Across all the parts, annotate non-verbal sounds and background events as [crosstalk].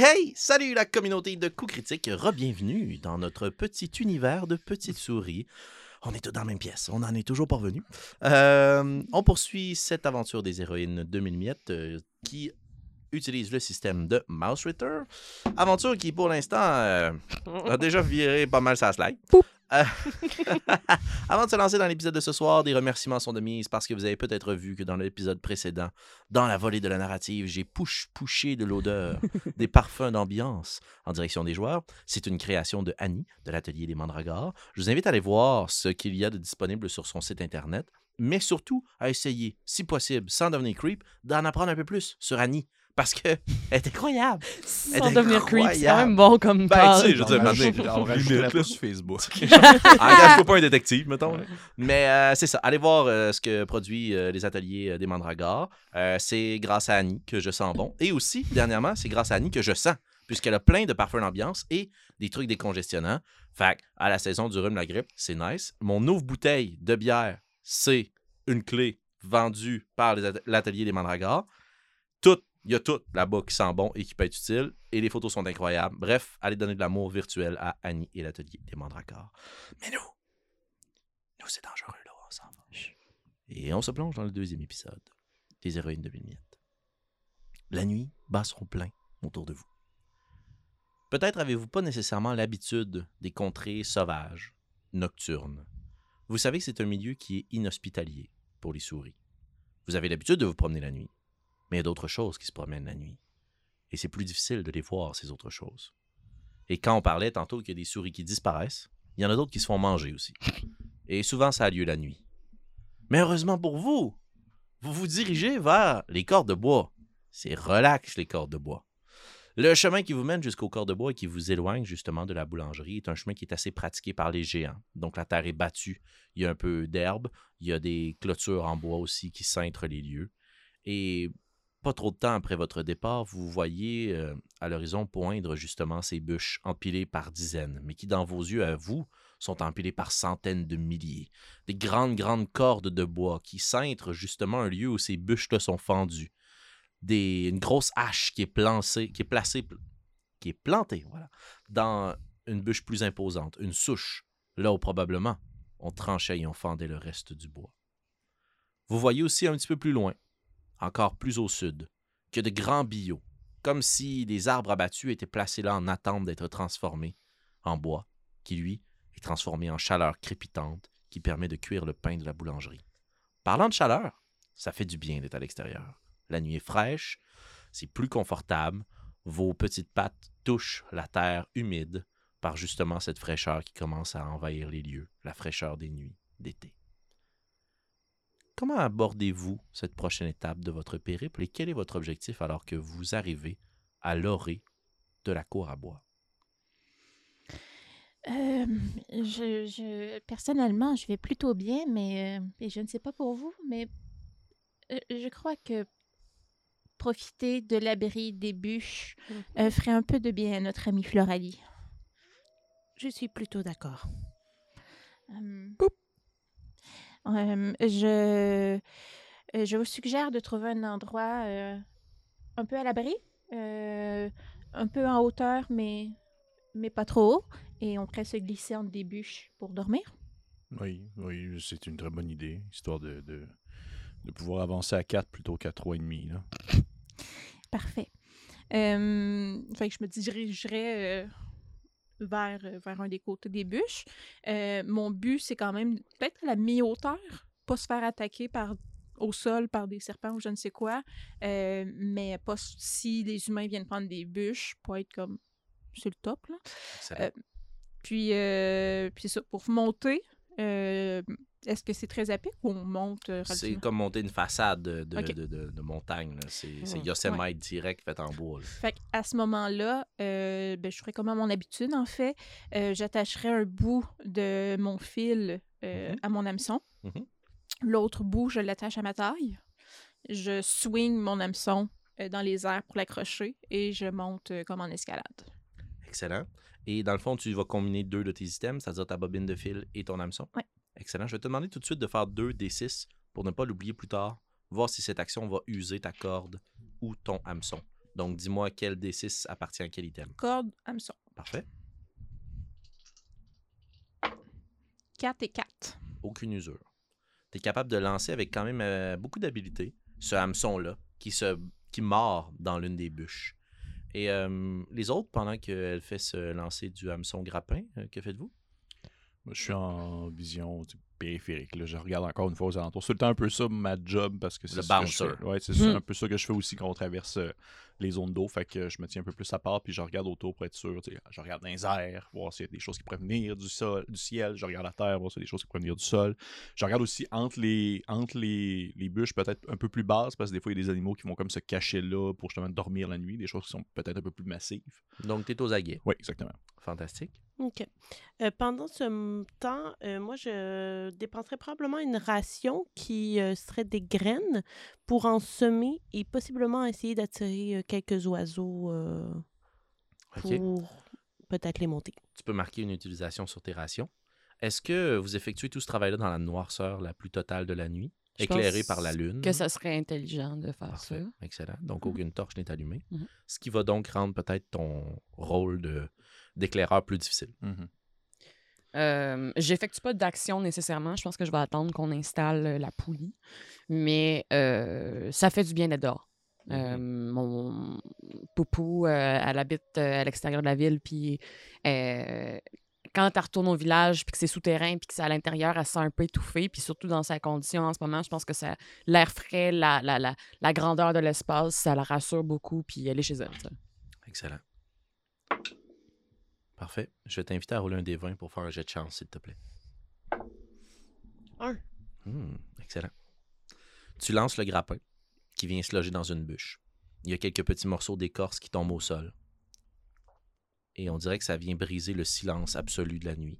Hey! Salut la communauté de coups critiques, re-bienvenue dans notre petit univers de petites souris. On est tous dans la même pièce, on n'en est toujours pas. Euh, on poursuit cette aventure des héroïnes 2000 miettes euh, qui utilise le système de Mouse Ritter. Aventure qui, pour l'instant, euh, a déjà viré pas mal sa slide. Euh, [laughs] Avant de se lancer dans l'épisode de ce soir, des remerciements sont de mise parce que vous avez peut-être vu que dans l'épisode précédent, dans la volée de la narrative, j'ai push pushé de l'odeur [laughs] des parfums d'ambiance en direction des joueurs. C'est une création de Annie de l'atelier des Mandragores. Je vous invite à aller voir ce qu'il y a de disponible sur son site internet, mais surtout à essayer, si possible, sans devenir creep, d'en apprendre un peu plus sur Annie parce qu'elle est incroyable. Elle Sans devenir creep, c'est quand même bon comme Ben, parle. tu sais, je veux dire, On maintenant, limite, pas là. sur Facebook. [laughs] Engage-toi pas un détective, mettons. là. Mais euh, c'est ça. Allez voir euh, ce que produit euh, les ateliers euh, des Mandragores. Euh, c'est grâce à Annie que je sens bon. Et aussi, dernièrement, c'est grâce à Annie que je sens, puisqu'elle a plein de parfums d'ambiance et des trucs décongestionnants. Fait que, à la saison du rhume, la grippe, c'est nice. Mon ouvre bouteille de bière, c'est une clé vendue par les at- l'atelier des Mandragores. Il y a tout là-bas qui sent bon et qui peut être utile. Et les photos sont incroyables. Bref, allez donner de l'amour virtuel à Annie et l'atelier des Mandragores. Mais nous, nous, c'est dangereux, là, on s'en va. Et on se plonge dans le deuxième épisode des héroïnes de Miettes. La nuit bat son plein autour de vous. Peut-être avez-vous pas nécessairement l'habitude des contrées sauvages, nocturnes. Vous savez que c'est un milieu qui est inhospitalier pour les souris. Vous avez l'habitude de vous promener la nuit, mais il y a d'autres choses qui se promènent la nuit. Et c'est plus difficile de les voir, ces autres choses. Et quand on parlait tantôt qu'il y a des souris qui disparaissent, il y en a d'autres qui se font manger aussi. Et souvent, ça a lieu la nuit. Mais heureusement pour vous, vous vous dirigez vers les cordes de bois. C'est relax, les cordes de bois. Le chemin qui vous mène jusqu'aux cordes de bois et qui vous éloigne justement de la boulangerie est un chemin qui est assez pratiqué par les géants. Donc la terre est battue, il y a un peu d'herbe, il y a des clôtures en bois aussi qui cintrent les lieux. Et pas trop de temps après votre départ, vous voyez euh, à l'horizon poindre justement ces bûches empilées par dizaines, mais qui dans vos yeux à vous sont empilées par centaines de milliers. Des grandes, grandes cordes de bois qui cintrent justement un lieu où ces bûches-là sont fendues. Des, une grosse hache qui est, qui placée, qui est plantée, voilà, dans une bûche plus imposante, une souche, là où probablement on tranchait et on fendait le reste du bois. Vous voyez aussi un petit peu plus loin, encore plus au sud, que de grands billots, comme si les arbres abattus étaient placés là en attente d'être transformés en bois, qui lui est transformé en chaleur crépitante qui permet de cuire le pain de la boulangerie. Parlant de chaleur, ça fait du bien d'être à l'extérieur. La nuit est fraîche, c'est plus confortable, vos petites pattes touchent la terre humide par justement cette fraîcheur qui commence à envahir les lieux, la fraîcheur des nuits d'été. Comment abordez-vous cette prochaine étape de votre périple et quel est votre objectif alors que vous arrivez à l'orée de la cour à bois? Euh, je, je- personnellement, je vais plutôt bien, mais euh, et je ne sais pas pour vous, mais euh, je crois que profiter de l'abri des bûches euh, ferait un peu de bien à notre amie Floralie. Je suis plutôt d'accord. Euh, euh, je, je vous suggère de trouver un endroit euh, un peu à l'abri, euh, un peu en hauteur, mais, mais pas trop haut, et on pourrait se glisser entre des bûches pour dormir. Oui, oui, c'est une très bonne idée, histoire de, de, de pouvoir avancer à 4 plutôt qu'à 3,5. Là. Parfait. Fait que je me dirigerais euh, vers, euh, vers un des côtés des bûches. Euh, mon but, c'est quand même peut-être à la mi-hauteur, pas se faire attaquer par au sol par des serpents ou je ne sais quoi, euh, mais pas si les humains viennent prendre des bûches, pour être comme sur le top. Là. Euh, Puis, puis c'est ça, pour monter, est-ce que c'est très pic ou on monte euh, C'est comme monter une façade de, de, Ok. de- de- montagne. C'est Mhm. Yosemite direct fait en bois. là. Fait à ce moment-là, euh, ben, je ferais comme à mon habitude, en fait. Euh, J'attacherais un bout de mon fil Mhm. à mon hameçon. Mhm. L'autre bout, je l'attache à ma taille. Je swing mon hameçon dans les airs pour l'accrocher et je monte comme en escalade. Excellent. Et dans le fond, tu vas combiner deux de tes items, c'est-à-dire ta bobine de fil et ton hameçon? Ouais. Excellent. Je vais te demander tout de suite de faire deux des 6 pour ne pas l'oublier plus tard. Voir si cette action va user ta corde ou ton hameçon Donc, dis-moi quel D6 appartient à quel item. Corde, hameçon. Parfait. 4 et 4. Aucune usure. Tu es capable de lancer avec quand même euh, beaucoup d'habileté ce hameçon-là qui, se, qui mord dans l'une des bûches. Et euh, les autres, pendant qu'elle fait se lancer du hameçon grappin, euh, que faites-vous? Moi, je suis en vision périphérique. Là. Je regarde encore une fois aux alentours. C'est le temps un peu ça ma job parce que c'est Le ce que. Ouais, c'est Hmm. un peu ça que je fais aussi quand on traverse euh, les zones d'eau. Fait que je me tiens un peu plus à part puis je regarde autour pour être sûr. Je regarde dans les airs, voir s'il y a des choses qui pourraient venir du sol, du ciel. Je regarde à terre, voir s'il y a des choses qui pourraient venir du sol. Je regarde aussi entre les, entre les, les bûches, peut-être un peu plus basses, parce que des fois, il y a des animaux qui vont comme se cacher là pour justement dormir la nuit. Des choses qui sont peut-être un peu plus massives. Donc, tu es aux aguets. Oui, exactement. Fantastique. OK. Euh, pendant ce temps, euh, moi, je dépenserais probablement une ration qui euh, serait des graines pour en semer et possiblement essayer d'attirer euh, quelques oiseaux euh, pour peut-être les monter. Tu peux marquer une utilisation sur tes rations. Est-ce que vous effectuez tout ce travail-là dans la noirceur la plus totale de la nuit, Je éclairé pense par la lune? Que ça serait intelligent de faire Parfait. ça. Excellent. Donc, Mhm. aucune torche n'est allumée. Mhm. Ce qui va donc rendre peut-être ton rôle de d'éclaireur plus difficile. Mhm. Euh, J'effectue pas d'action nécessairement. Je pense que je vais attendre qu'on installe euh, la poulie. Mais euh, ça fait du bien d'être dehors. Euh, mon poupou, euh, elle habite à l'extérieur de la ville, puis euh, quand elle retourne au village, puis que c'est souterrain, puis que c'est à l'intérieur, elle se sent un peu étouffée, puis surtout dans sa condition en ce moment, je pense que ça l'air frais, la, la, la, la grandeur de l'espace, ça la rassure beaucoup, puis elle est chez elle. ça. Excellent. Parfait. Je vais t'inviter à rouler un des 20 pour faire un jet de chance, s'il te plaît. Un. Hmm, excellent. Tu lances le grappin qui vient se loger dans une bûche. Il y a quelques petits morceaux d'écorce qui tombent au sol. Et on dirait que ça vient briser le silence absolu de la nuit.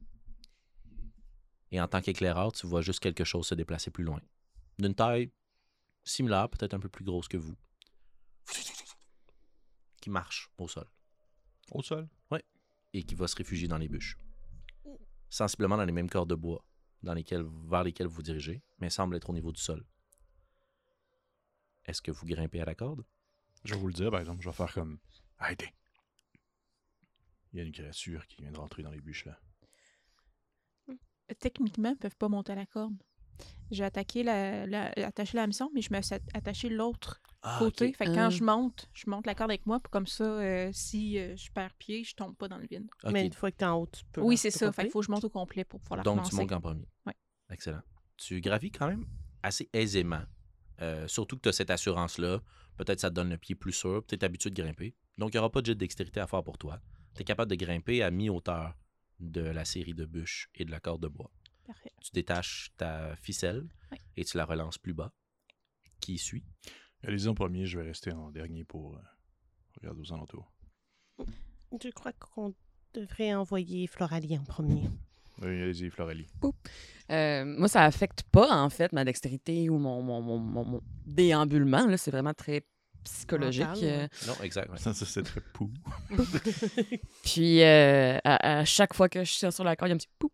Et en tant qu'éclaireur, tu vois juste quelque chose se déplacer plus loin. D'une taille similaire, peut-être un peu plus grosse que vous. Qui marche au sol. Au sol? Et qui va se réfugier dans les bûches. Sensiblement dans les mêmes corps de bois dans lesquels, vers lesquels vous vous dirigez, mais semble être au niveau du sol. Est-ce que vous grimpez à la corde? Je vais vous le dire, par exemple, je vais faire comme Arrêtez. Il y a une créature qui vient de rentrer dans les bûches là. Techniquement, ils peuvent pas monter à la corde. J'ai attaqué la, la, attaché la hameçon, mais je me suis attaché l'autre côté. Fait que quand Ah. je monte, je monte la corde avec moi, pour comme ça, euh, si euh, je perds pied, je tombe pas dans le vide. Mais une fois que tu es en haut, tu peux. Oui, c'est ça. Fait qu'il faut que je monte au complet pour pouvoir la Donc, tu montes en premier. Ouais. Excellent. Tu gravis quand même assez aisément. Euh, surtout que tu as cette assurance-là. Peut-être ça te donne le pied plus sûr. Tu es habitué de grimper. Donc, il n'y aura pas de jet de dextérité à faire pour toi. Tu es capable de grimper à mi-hauteur de la série de bûches et de la corde de bois. Parfait. Tu détaches ta ficelle et tu la relances plus bas. Qui suit? Allez-y en premier, je vais rester en dernier pour euh, regarder aux alentours. Je crois qu'on devrait envoyer Floralie en premier. Oui, allez-y, Floralie. Euh, moi, ça affecte pas, en fait, ma dextérité ou mon, mon, mon, mon- mon déambulement. là. C'est vraiment très psychologique. Mental, euh. Non, exact. ouais. Ça, ça, c'est très pou. [laughs] Puis, euh, à, à chaque fois que je suis sur la corde, il y a un petit pou.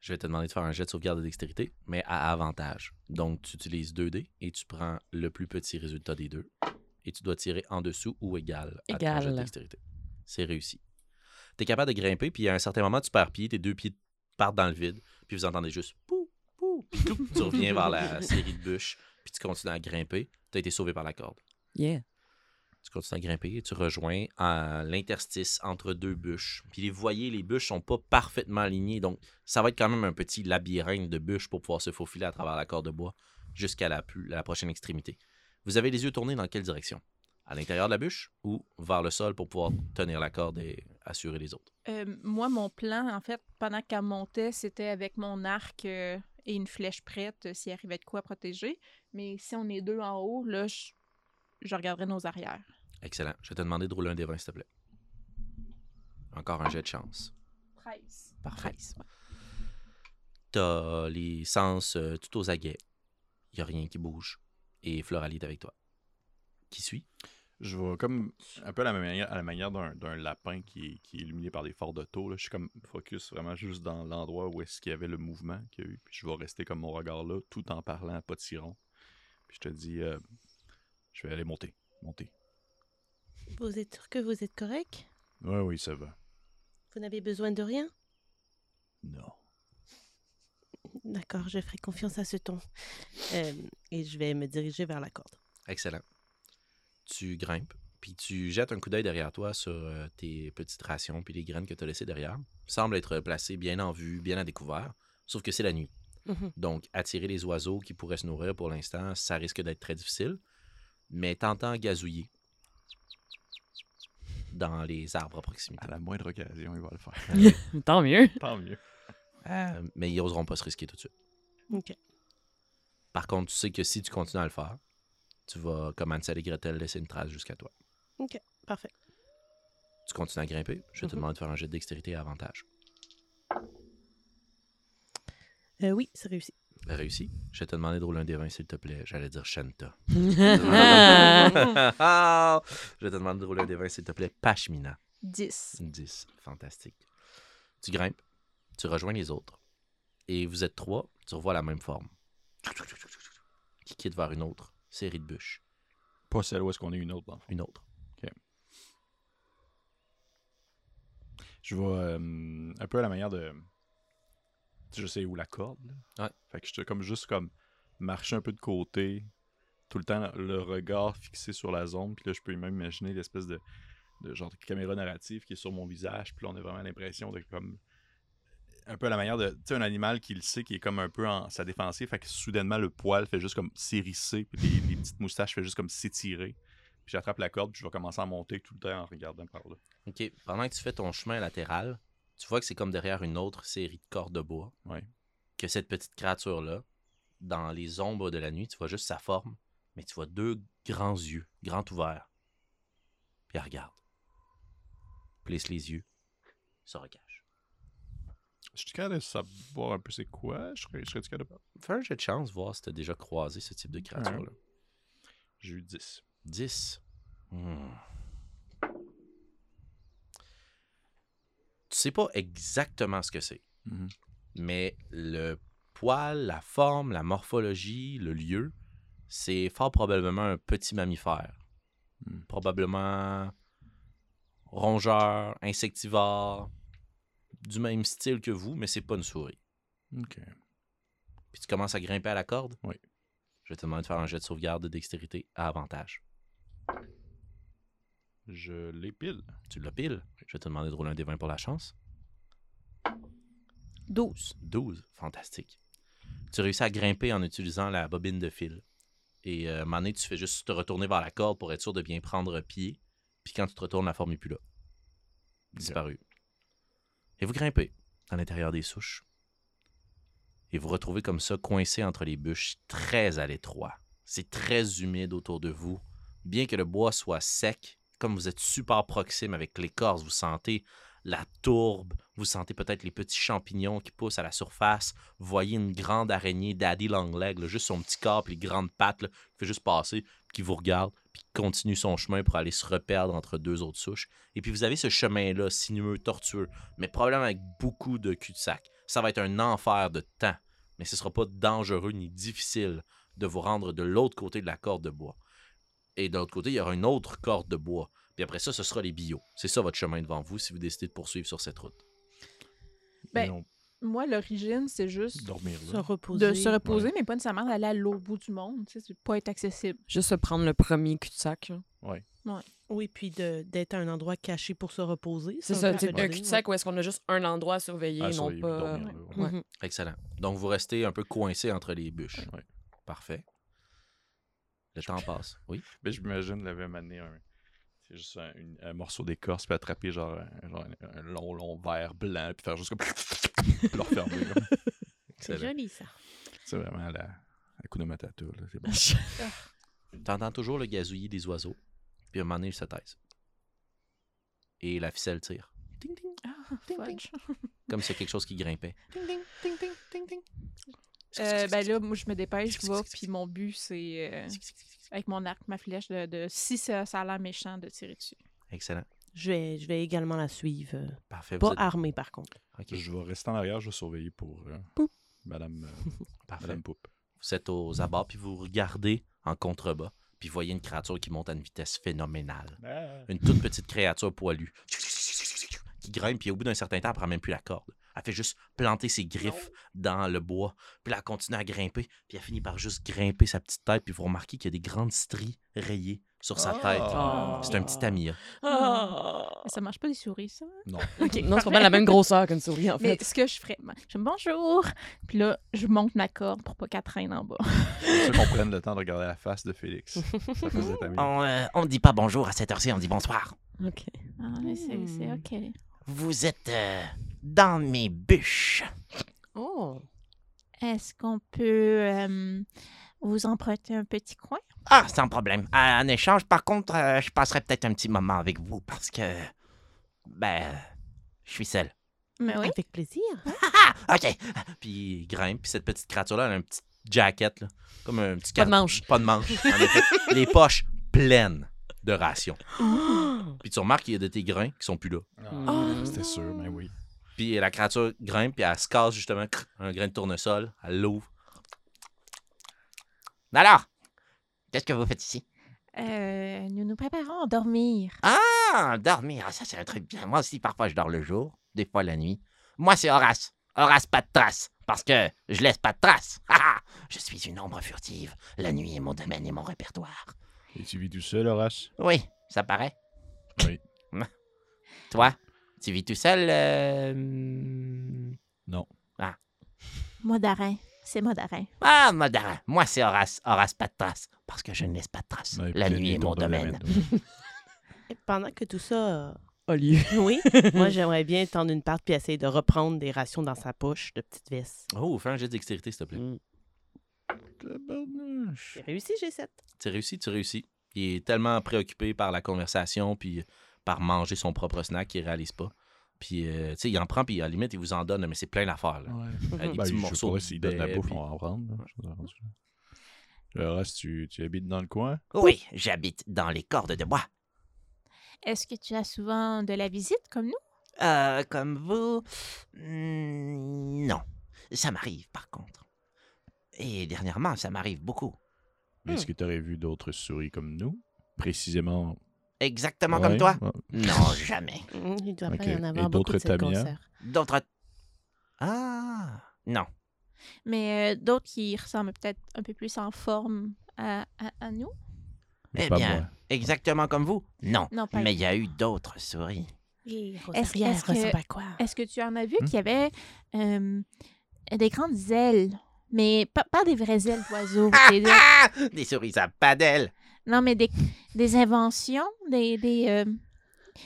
Je vais te demander de faire un jet de sauvegarde de dextérité, mais à avantage. Donc, tu utilises 2 dés et tu prends le plus petit résultat des deux. Et tu dois tirer en dessous ou égal à ton jet de dextérité. C'est réussi. Tu es capable de grimper, puis à un certain moment, tu perds pied, tes deux pieds partent dans le vide, puis vous entendez juste pou, pou, tu reviens vers la [laughs] série de bûches, puis tu continues à grimper. Tu as été sauvé par la corde. Yeah. Tu continues à grimper et tu rejoins l'interstice entre deux bûches. Puis vous voyez, les bûches sont pas parfaitement alignées, donc ça va être quand même un petit labyrinthe de bûches pour pouvoir se faufiler à travers la corde de bois jusqu'à la, prochaine extrémité. Vous avez les yeux tournés dans quelle direction? À l'intérieur de la bûche ou vers le sol pour pouvoir tenir la corde et assurer les autres? Euh, moi, mon plan, en fait, pendant qu'elle montait, c'était avec mon arc euh, et une flèche prête euh, s'il arrivait de quoi protéger. Mais si on est deux en haut, là, je, je regarderai nos arrières. Excellent. Je vais te demander de rouler un des 20, s'il te plaît. Encore un jet de chance. 13. Parfait. T'as les sens euh, tout aux aguets. Il n'y a rien qui bouge. Et Floralie est avec toi. Qui suit? Je vais comme un peu à la manière, à la manière d'un, d'un lapin qui est, qui est illuminé par des phares d'auto. là. Je suis comme focus vraiment juste dans l'endroit où est-ce qu'il y avait le mouvement qu'il y a eu. Puis je vais rester comme mon regard là, tout en parlant à pas de siron. Puis je te dis, euh, je vais aller monter. Montez. Vous êtes sûr que vous êtes correct? Oui, oui, ça va. Vous n'avez besoin de rien? Non. D'accord, je ferai confiance à ce ton. Euh, et je vais me diriger vers la corde. Excellent. Tu grimpes, puis tu jettes un coup d'œil derrière toi sur euh, tes petites rations puis les graines que tu as laissées derrière. Semble être placé bien en vue, bien à découvert, sauf que c'est la nuit. Mhm. Donc, attirer les oiseaux qui pourraient se nourrir pour l'instant, ça risque d'être très difficile. Mais t'entends gazouiller dans les arbres à proximité. À la moindre occasion, il va le faire. [laughs] Tant mieux. Tant mieux. Euh, mais ils n'oseront pas se risquer tout de suite. Ok. Par contre, tu sais que si tu continues à le faire, tu vas, comme Hansel et Gretel, laisser une trace jusqu'à toi. Parfait. Tu continues à grimper. Je vais te Mhm. demander de faire un jet de dextérité à avantage. Euh, oui, c'est réussi. Réussi. Je vais te demander de rouler un des 20, s'il te plaît. J'allais dire Shanta. [laughs] [laughs] je vais te demander de rouler un des 20, s'il te plaît. Pashmina. 10. 10. Fantastique. Tu grimpes, tu rejoins les autres, et vous êtes trois, tu revois la même forme. Qui quitte vers une autre série de bûches. Pas celle où est-ce qu'on est une autre, dans le fond. Une autre. Je vais euh, un peu à la manière de. Je sais où la corde. Là. Ouais. Fait que je te comme juste comme marcher un peu de côté, tout le temps le regard fixé sur la zone. Puis là, je peux même imaginer l'espèce de, de genre de caméra narrative qui est sur mon visage. Puis là, on a vraiment l'impression de comme. Un peu à la manière de. Tu sais, un animal qui le sait, qui est comme un peu en sa défensive. Fait que soudainement, le poil fait juste comme s'hérisser. Puis les, les petites moustaches fait juste comme s'étirer. Puis j'attrape la corde, puis je vais commencer à monter tout le temps en regardant par là. OK. Pendant que tu fais ton chemin latéral, tu vois que c'est comme derrière une autre série de cordes de bois. Ouais. Que cette petite créature-là, dans les ombres de la nuit, tu vois juste sa forme, mais tu vois deux grands yeux, grands ouverts. Puis elle regarde. Plisse les yeux, se recache. Je suis capable de savoir un peu c'est quoi. Je serais, je serais capable de... Fais un jet de chance, voir si tu as déjà croisé ce type de créature-là. J'ai eu 10. 10. Hmm. Tu sais pas exactement ce que c'est, Mhm. mais le poil, la forme, la morphologie, le lieu, c'est fort probablement un petit mammifère. Hmm. Probablement rongeur, insectivore, du même style que vous, mais c'est pas une souris. Ok. Puis tu commences à grimper à la corde? Oui. Je vais te demander de faire un jet de sauvegarde de dextérité à avantage. Je l'épile. Tu l'as pile? Je vais te demander de rouler un des 20 pour la chance. 12. 12. Fantastique. Tu réussis à grimper en utilisant la bobine de fil. Et euh, à un moment donné, tu fais juste te retourner vers la corde pour être sûr de bien prendre pied. Puis quand tu te retournes, la forme n'est plus là. Disparu. Et vous grimpez à l'intérieur des souches. Et vous retrouvez comme ça, coincé entre les bûches, très à l'étroit. C'est très humide autour de vous. Bien que le bois soit sec, comme vous êtes super proxime avec l'écorce, vous sentez la tourbe, vous sentez peut-être les petits champignons qui poussent à la surface, vous voyez une grande araignée, Daddy Longleg, là, juste son petit corps, puis les grandes pattes, qui fait juste passer, qui vous regarde, puis qui continue son chemin pour aller se reperdre entre deux autres souches. Et puis vous avez ce chemin-là, sinueux, tortueux, mais probablement avec beaucoup de cul-de-sac. Ça va être un enfer de temps, mais ce ne sera pas dangereux ni difficile de vous rendre de l'autre côté de la corde de bois. Et de l'autre côté, il y aura une autre corde de bois. Puis après ça, ce sera les bio. C'est ça votre chemin devant vous si vous décidez de poursuivre sur cette route. Ben, on Moi, l'origine, c'est juste dormir Se reposer. de se reposer, mais pas nécessairement d'aller à l'autre bout du monde. C'est pas être accessible. Juste se prendre le premier cul-de-sac. là. Oui, puis de- d'être à un endroit caché pour se reposer. C'est ça, c'est un cul-de-sac où est-ce qu'on a juste un endroit à surveiller, Ah, non pas... dormir ouais. Ouais. Mhm. Excellent. Donc vous restez un peu coincé entre les bûches. Ouais. Parfait. Le temps passe. Oui. [laughs] Ben, je m'imagine l'avait amené un. C'est juste un, une- un morceau d'écorce, puis attraper genre, un, genre un, un long, long verre blanc, puis faire juste comme. puis [laughs] le refermer. là. [laughs] C'est joli, ça. C'est vraiment la, la Hakuna Matata, là. C'est bon. T'entends toujours le gazouillis des oiseaux. Puis à un moment donné, ils se taisent. Et la ficelle tire. Ting, ting. Ah, fudge. Comme si c'était quelque chose qui grimpait. Ting, ting, ting, ting. Euh, ben là, moi, je me dépêche, je vais, puis mon but, c'est, euh, avec mon arc, ma flèche, de, de- si ça, ça a l'air méchant, de tirer dessus. Excellent. Je vais, je vais également la suivre. Parfait. vous Pas êtes- armée, par contre. ok. Je vais rester en arrière, je vais surveiller pour euh, Poup. Madame, euh, [laughs] Parfait. Madame Poupe. Vous êtes aux abords, puis vous regardez en contrebas. Puis vous voyez une créature qui monte à une vitesse phénoménale. Ah. Une toute petite créature poilue qui grimpe, puis au bout d'un certain temps, elle prend même plus la corde. Elle fait juste planter ses griffes dans le bois. Puis là, elle continue à grimper, puis elle finit par juste grimper sa petite tête. Puis vous remarquez qu'il y a des grandes stries rayées sur sa tête. Ah. C'est un petit Tamiya. Ah. Ça marche pas des souris, ça? Non. [laughs] Non, c'est pas la même grosseur qu'une souris, en Mais fait. ce que je ferais, je dis bonjour, puis là, je monte ma corde pour pas qu'elle traîne en bas. [laughs] C'est qu'on prenne le temps de regarder la face de Félix. [laughs] Ça On, euh, on dit pas bonjour à cette heure-ci, on dit bonsoir. OK. Ah, mais c'est c'est Hmm. OK. Vous êtes euh, dans mes bûches. Oh. Est-ce qu'on peut euh, vous emprunter un petit coin? Ah, sans problème. Euh, En échange, par contre, euh, je passerai peut-être un petit moment avec vous parce que. Ben. Je suis seul. Mais oui. Avec plaisir. [laughs] Ah, ok. Puis il grimpe, puis cette petite créature-là, elle a un petit jacket, là, comme un petit Pas de manche. Pas de manche. en effet. Les poches pleines de rations. Puis tu remarques qu'il y a de tes grains qui sont plus là. Ah, C'était sûr, mais oui. Puis la créature grimpe, puis elle se casse justement un grain de tournesol, elle l'ouvre. Alors, qu'est-ce que vous faites ici? Euh, nous nous préparons à dormir. Ah, dormir. Ah, Ça, c'est un truc bien. Moi aussi, parfois, je dors le jour, des fois la nuit. Moi, c'est Horace. Horace, pas de trace. Parce que je laisse pas de trace. [laughs] Ah, ah. je suis une ombre furtive. La nuit est mon domaine et mon répertoire. Et tu vis tout seul, Horace? Oui, ça paraît. Oui. [laughs] Toi, tu vis tout seul? euh. Non. Modarin. C'est Modarin. Ah, Modarin. Moi, c'est Horace. Horace, pas de trace. Parce que je ne laisse pas de trace. Ouais, la nuit est mon domaine. [laughs] Et pendant que tout ça. A lieu. [laughs] Oui, moi, j'aimerais bien tendre une parte puis essayer de reprendre des rations dans sa poche de petite veste. Oh, fais un jet de dextérité, s'il te plaît. Mm. J'ai réussi, j'ai 7. Tu réussis, tu réussis. Il est tellement préoccupé par la conversation, puis par manger son propre snack qu'il réalise pas. Puis, euh, tu sais, il en prend, puis à la limite, il vous en donne, mais c'est plein d'affaires. Ouais. Des Ben, petits je morceaux sais pas de s'il donne la bouffe, puis- on va en prendre. tu habites dans le coin? Oui, j'habite dans les cordes de bois. Est-ce que tu as souvent de la visite comme nous? Euh, comme vous? Hmm, non. Ça m'arrive, par contre. Et dernièrement, ça m'arrive beaucoup. Mais Est-ce que tu aurais vu d'autres souris comme nous? Précisément? Exactement Ouais, comme toi? ouais. Non, [laughs] jamais. Mm, Il doit pas y en Et avoir beaucoup de d'autres. D'autres. Ah, non. Mais euh, d'autres qui ressemblent peut-être un peu plus en forme à, à- à nous? Mais Eh pas bien, moi. exactement comme vous? Non. Non, pas Mais il y a eu d'autres souris. Est-ce- est-ce que- ressemble à quoi? Est-ce que tu en as vu Hmm? qu'il y avait euh, des grandes ailes? Mais pas, pas des vraies ailes d'oiseaux. des- des- Ah! Des souris à pas d'ailes. non, mais des, des inventions, des... des euh,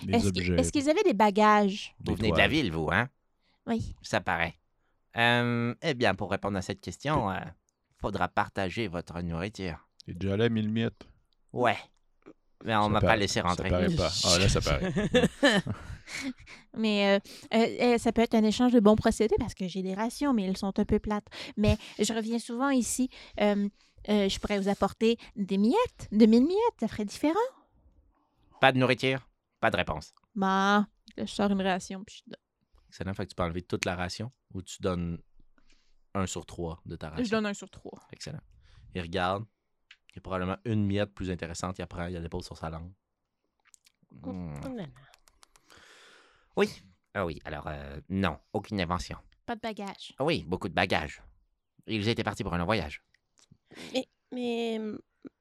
Des est-ce qu'ils- objets. est-ce qu'ils avaient des bagages? des Vous venez de la ville, vous, hein? Oui. Ça paraît. Euh, eh bien, pour répondre à cette question, euh, faudra partager votre nourriture. T'es déjà allé à mille miettes? Ouais. Mais on Ça m'a pas laissé rentrer. Ça paraît pas. Ah, là, ça paraît. [laughs] [laughs] Mais euh, euh, euh, ça peut être un échange de bons procédés parce que j'ai des rations, mais elles sont un peu plates. Mais je reviens souvent ici. euh, euh, je pourrais vous apporter des miettes, de mille miettes, ça ferait différent. Pas de nourriture? Pas de réponse. Bah, je sors une ration. Puis je, donne- Excellent. Fait que tu peux enlever toute la ration ou tu donnes un sur trois de ta ration? je donne un sur trois. Excellent. Il regarde. Il y a probablement une miette plus intéressante. Il apprend, il la dépose sur sa langue. Hmm. Oh. Oui. Ah oui, alors, euh, non, aucune invention. Pas de bagages. Ah Oui, beaucoup de bagages. Ils étaient partis pour un long voyage. Mais, mais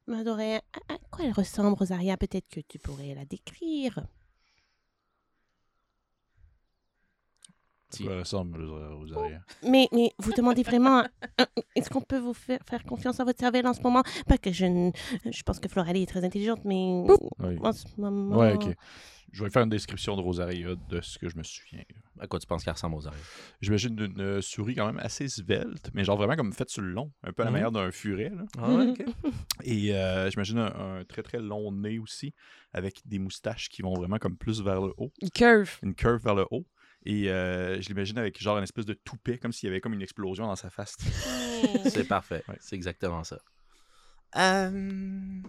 Madoré, à, à quoi elle ressemble, Rosaria? Peut-être que tu pourrais la décrire. Ça quoi ressemble aux arrières? Mais, mais vous demandez vraiment, euh, est-ce qu'on peut vous faire, faire confiance à votre cervelle en ce moment? Pas que je ne... Je pense que Floralie est très intelligente, mais Oui. en ce moment... Ouais, ok. Je vais faire une description de Rosaria de ce que je me souviens. À quoi tu penses qu'elle ressemble aux oreilles? J'imagine une euh, souris quand même assez svelte, mais genre vraiment comme faite sur le long, un peu à la Mhm. manière d'un furet. Là. Ah ok. [laughs] Et euh, j'imagine un, un très très long nez aussi, avec des moustaches qui vont vraiment comme plus vers le haut, Il curve. une curve vers le haut. Et euh, je l'imagine avec genre une espèce de toupet, comme s'il y avait comme une explosion dans sa face. [laughs] C'est parfait. Ouais. C'est exactement ça. Euh...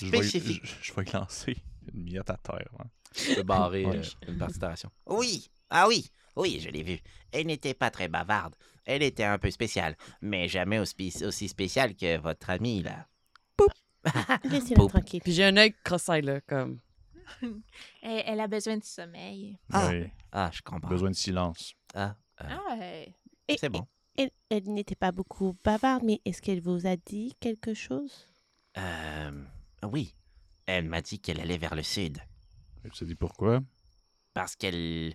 Je vais, Spécifique. je, je vais lancer une miette à terre. hein. Tu peux barrer Ouais. euh, une partie de ta ration. Oui, ah oui, oui, je l'ai vue. Elle n'était pas très bavarde. Elle était un peu spéciale, mais jamais aussi, aussi spéciale que votre amie, là. [laughs] Laissez-la Poup. tranquille. Puis j'ai un œil cross-eye, là, comme. [laughs] Elle, elle a besoin de sommeil. Ah. Oui, Ah, je comprends. besoin de silence. Ah, Ah, euh, Et- c'est bon. Elle, elle n'était pas beaucoup bavarde, mais est-ce qu'elle vous a dit quelque chose? Euh, oui. Elle m'a dit qu'elle allait vers le sud. Elle s'est dit pourquoi? Parce qu'elle.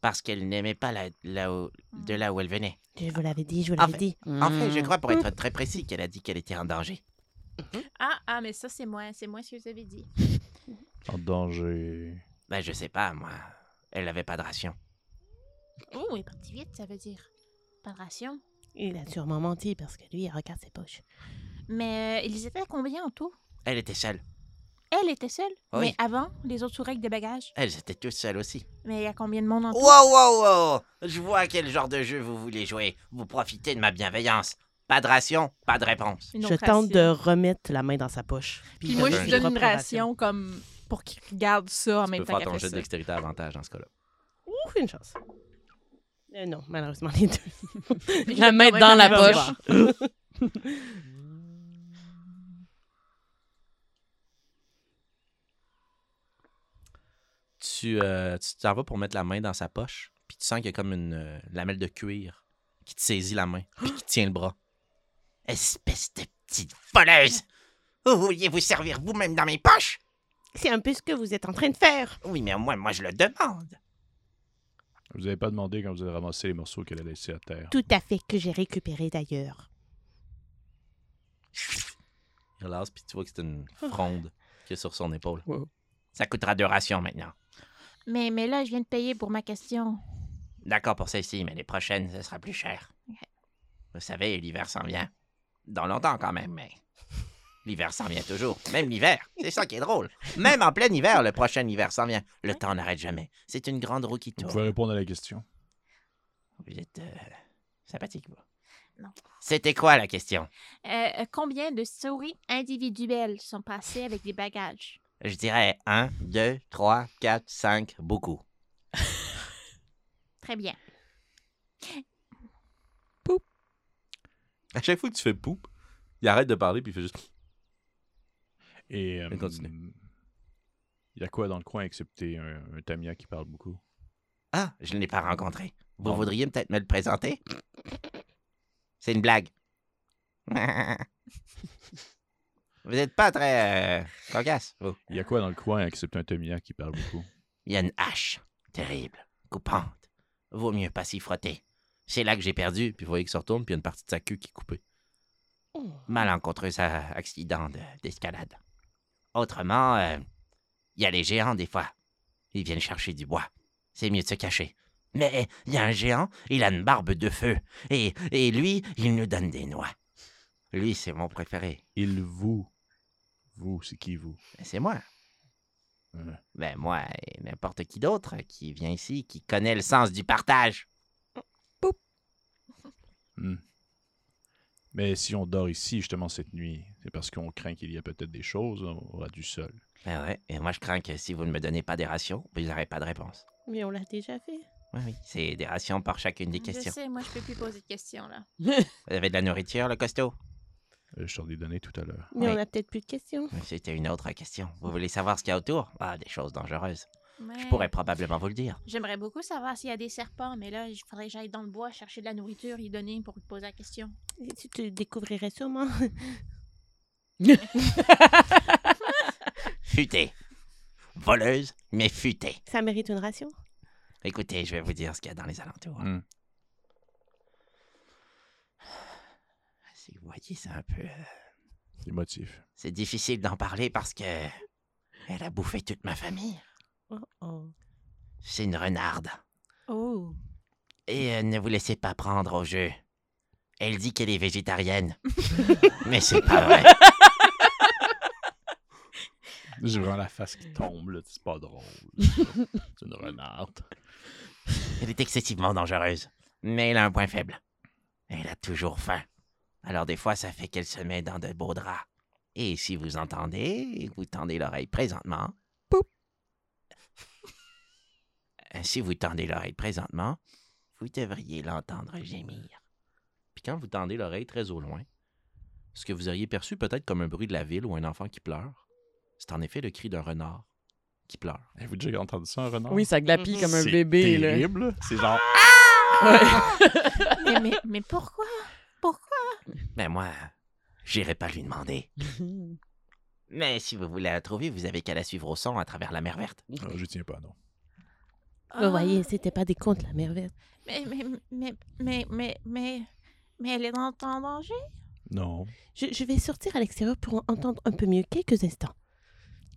Parce qu'elle n'aimait pas la, là où- de là où elle venait. Je vous l'avais dit, je vous En l'avais fait- dit. En fait, je Hmm. crois, pour être très précis, qu'elle a dit qu'elle était en danger. ah, ah, mais ça, c'est moi. C'est moi ce que vous avez dit. En danger. Ben, je sais pas, moi. Elle avait pas de ration. Oh, il est parti vite, ça veut dire. Pas de ration. Il a sûrement menti parce que lui, il regarde ses poches. Mais euh, ils étaient combien en tout? Elle était seule. Elle était seule. Oui. Mais avant, les autres sourailles de bagages? Elles étaient toutes seules aussi. Mais il y a combien de monde en tout? Wow, wow, wow! Je vois quel genre de jeu vous voulez jouer. Vous profitez de ma bienveillance. Pas de ration, pas de réponse. Une Je tente de remettre la main dans sa poche. Puis moi, je donne lui donne une ration comme pour qu'il regarde ça en Tu même peux temps faire qu'elle ton fait jet de ça. dextérité avantage dans ce cas-là. Ouf, une chance. Euh, non, malheureusement, les deux. [laughs] La main dans la poche. [laughs] Tu euh, tu t'en vas pour mettre la main dans sa poche, puis tu sens qu'il y a comme une euh, lamelle de cuir qui te saisit la main, puis qui tient le bras. [gasps] Espèce de petite voleuse! Vous vouliez vous servir vous-même dans mes poches? C'est un peu ce que vous êtes en train de faire. Oui, mais moi, moi, je le demande. Vous avez pas demandé quand vous avez ramassé les morceaux qu'elle a laissés à terre. Tout à fait, que j'ai récupéré d'ailleurs. Il relâche, puis tu vois que c'est une fronde qui est sur son épaule. Ça coûtera deux rations maintenant. Mais, mais là, je viens de payer pour ma question. D'accord pour celle-ci, mais les prochaines, ce sera plus cher. Vous savez, l'hiver s'en vient. Dans longtemps quand même, mais l'hiver s'en vient toujours. Même l'hiver. C'est ça qui est drôle. Même en plein hiver, le prochain hiver s'en vient. Le temps n'arrête jamais. C'est une grande roue qui Vous tourne. pouvez répondre à la question. Vous êtes euh, sympathique, vous. Non. C'était quoi la question? Euh, euh, combien de souris individuelles sont passées avec des bagages? Je dirais 1, 2, 3, 4, 5, beaucoup. [laughs] Très bien. À chaque fois que tu fais poup, il arrête de parler, puis il fait juste. Et. euh, continue. Il y a quoi dans le coin excepté un, un Tamia qui parle beaucoup? Ah, je ne l'ai pas rencontré. Vous voudriez peut-être me le présenter? C'est une blague. [laughs] vous n'êtes pas très euh, cocasse, vous. Il y a quoi dans le coin excepté un Tamia qui parle beaucoup? Il y a une hache terrible, coupante. Vaut mieux pas s'y frotter. C'est là que j'ai perdu. Puis vous voyez qu'il se retourne, puis il y a une partie de sa queue qui est coupée. Malencontreux euh, accident de- d'escalade. Autrement, euh, il y a les géants des fois. Ils viennent chercher du bois. C'est mieux de se cacher. Mais il y a un géant, il a une barbe de feu. Et, et lui, il nous donne des noix. Lui, c'est mon préféré. Il vous. Vous, c'est qui vous? Mais C'est moi. Ouais. Ben moi et n'importe qui d'autre qui vient ici, qui connaît le sens du partage. Hmm. Mais si on dort ici, justement, cette nuit, c'est parce qu'on craint qu'il y a peut-être des choses, on aura du sol. Ben ouais, et moi je crains que si vous ne me donnez pas des rations, vous n'aurez pas de réponse. Mais on l'a déjà fait. Oui, oui, c'est des rations par chacune des Je questions. sais, moi, je peux plus poser de questions, là. [laughs] Vous avez de la nourriture, le costaud? Euh, je t'en ai donné tout à l'heure. Mais Oui. on a peut-être plus de questions. C'était une autre question. Vous voulez savoir ce qu'il y a autour? Ah, des choses dangereuses. Je pourrais probablement vous le dire. J'aimerais beaucoup savoir s'il y a des serpents, mais là, il faudrait que j'aille dans le bois chercher de la nourriture, y donner pour lui poser la question. Et Tu te découvrirais sûrement. [laughs] Futée. Voleuse, mais futée. Ça mérite une ration. Écoutez, je vais vous dire ce qu'il y a dans les alentours. Hmm. Si vous voyez, c'est un peu... euh, Émotif. C'est difficile d'en parler parce que... Elle a bouffé toute ma famille. Oh, oh. C'est une renarde. Oh. Et euh, ne vous laissez pas prendre au jeu. Elle dit qu'elle est végétarienne. [laughs] Mais c'est pas vrai. J'ai vraiment la face qui tombe, là. C'est pas drôle. [laughs] c'est une renarde. Elle est excessivement dangereuse. Mais elle a un point faible. Elle a toujours faim. Alors des fois, ça fait qu'elle se met dans de beaux draps. Et si vous entendez, vous tendez l'oreille présentement. Poup. Euh, Si vous tendez l'oreille présentement, vous devriez l'entendre gémir. Puis quand vous tendez l'oreille très au loin, ce que vous auriez perçu peut-être comme un bruit de la ville ou un enfant qui pleure, c'est en effet le cri d'un renard qui pleure. Avez-vous déjà entendu ça, un renard? Oui, ça glapit Mhm. comme un C'est bébé. Là. terrible. C'est genre. mais, mais, mais pourquoi? Mais moi, j'irai pas lui demander. [laughs] Mais si vous voulez la trouver, vous avez qu'à la suivre au son à travers la mer verte. Ah, je tiens pas, non. Vous voyez, c'était pas des contes, la mer verte. Mais, mais, mais, mais, mais, mais, mais elle est en, danger? Non. Je, je vais sortir à l'extérieur pour en entendre un peu mieux quelques instants.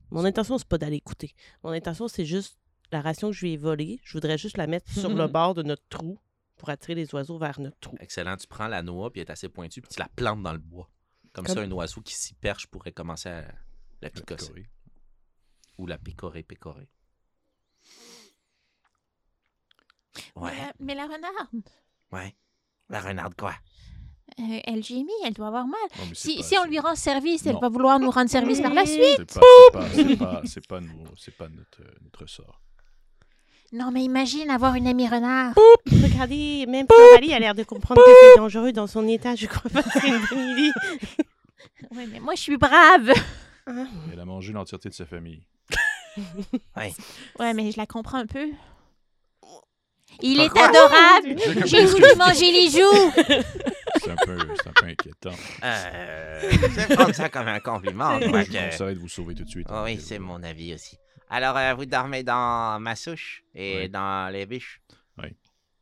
Mon intention, c'est pas d'aller écouter. Mon intention, c'est juste la ration que je lui ai volée. Je voudrais juste la mettre sur le [laughs] bord de notre trou pour attirer les oiseaux vers notre trou. Excellent. Tu prends la noix, puis elle est assez pointue, puis tu la plantes dans le bois. Comme, Comme- ça, un oiseau qui s'y perche pourrait commencer à la picosser. Corée. Ou la pécorer, pécorer. Ouais, Mais, la- mais la renarde, ouais. La renarde quoi? euh, elle gémit, elle doit avoir mal. Non, Si, pas- si on lui rend service, elle va vouloir nous rendre service par la suite. C'est pas, c'est pas, c'est pas, pas notre, euh, notre sort. Non, mais imagine avoir une amie renard. Regardez, même Coralie a l'air de comprendre que c'est dangereux dans son état. Je crois pas que c'est une bonne idée. [laughs] Oui, mais moi, je suis brave. Elle a mangé l'entièreté de sa famille. [laughs] Ouais, mais je la comprends un peu. Il Pourquoi? est adorable. J'ai voulu manger les joues. [laughs] C'est un peu, c'est un peu inquiétant. Euh, je vais prendre ça comme un compliment. Moi, je que- vous de vous sauver tout de suite. Oh oui, c'est mon avis aussi. Alors, euh, vous dormez dans ma souche et Oui. dans les bûches? Oui.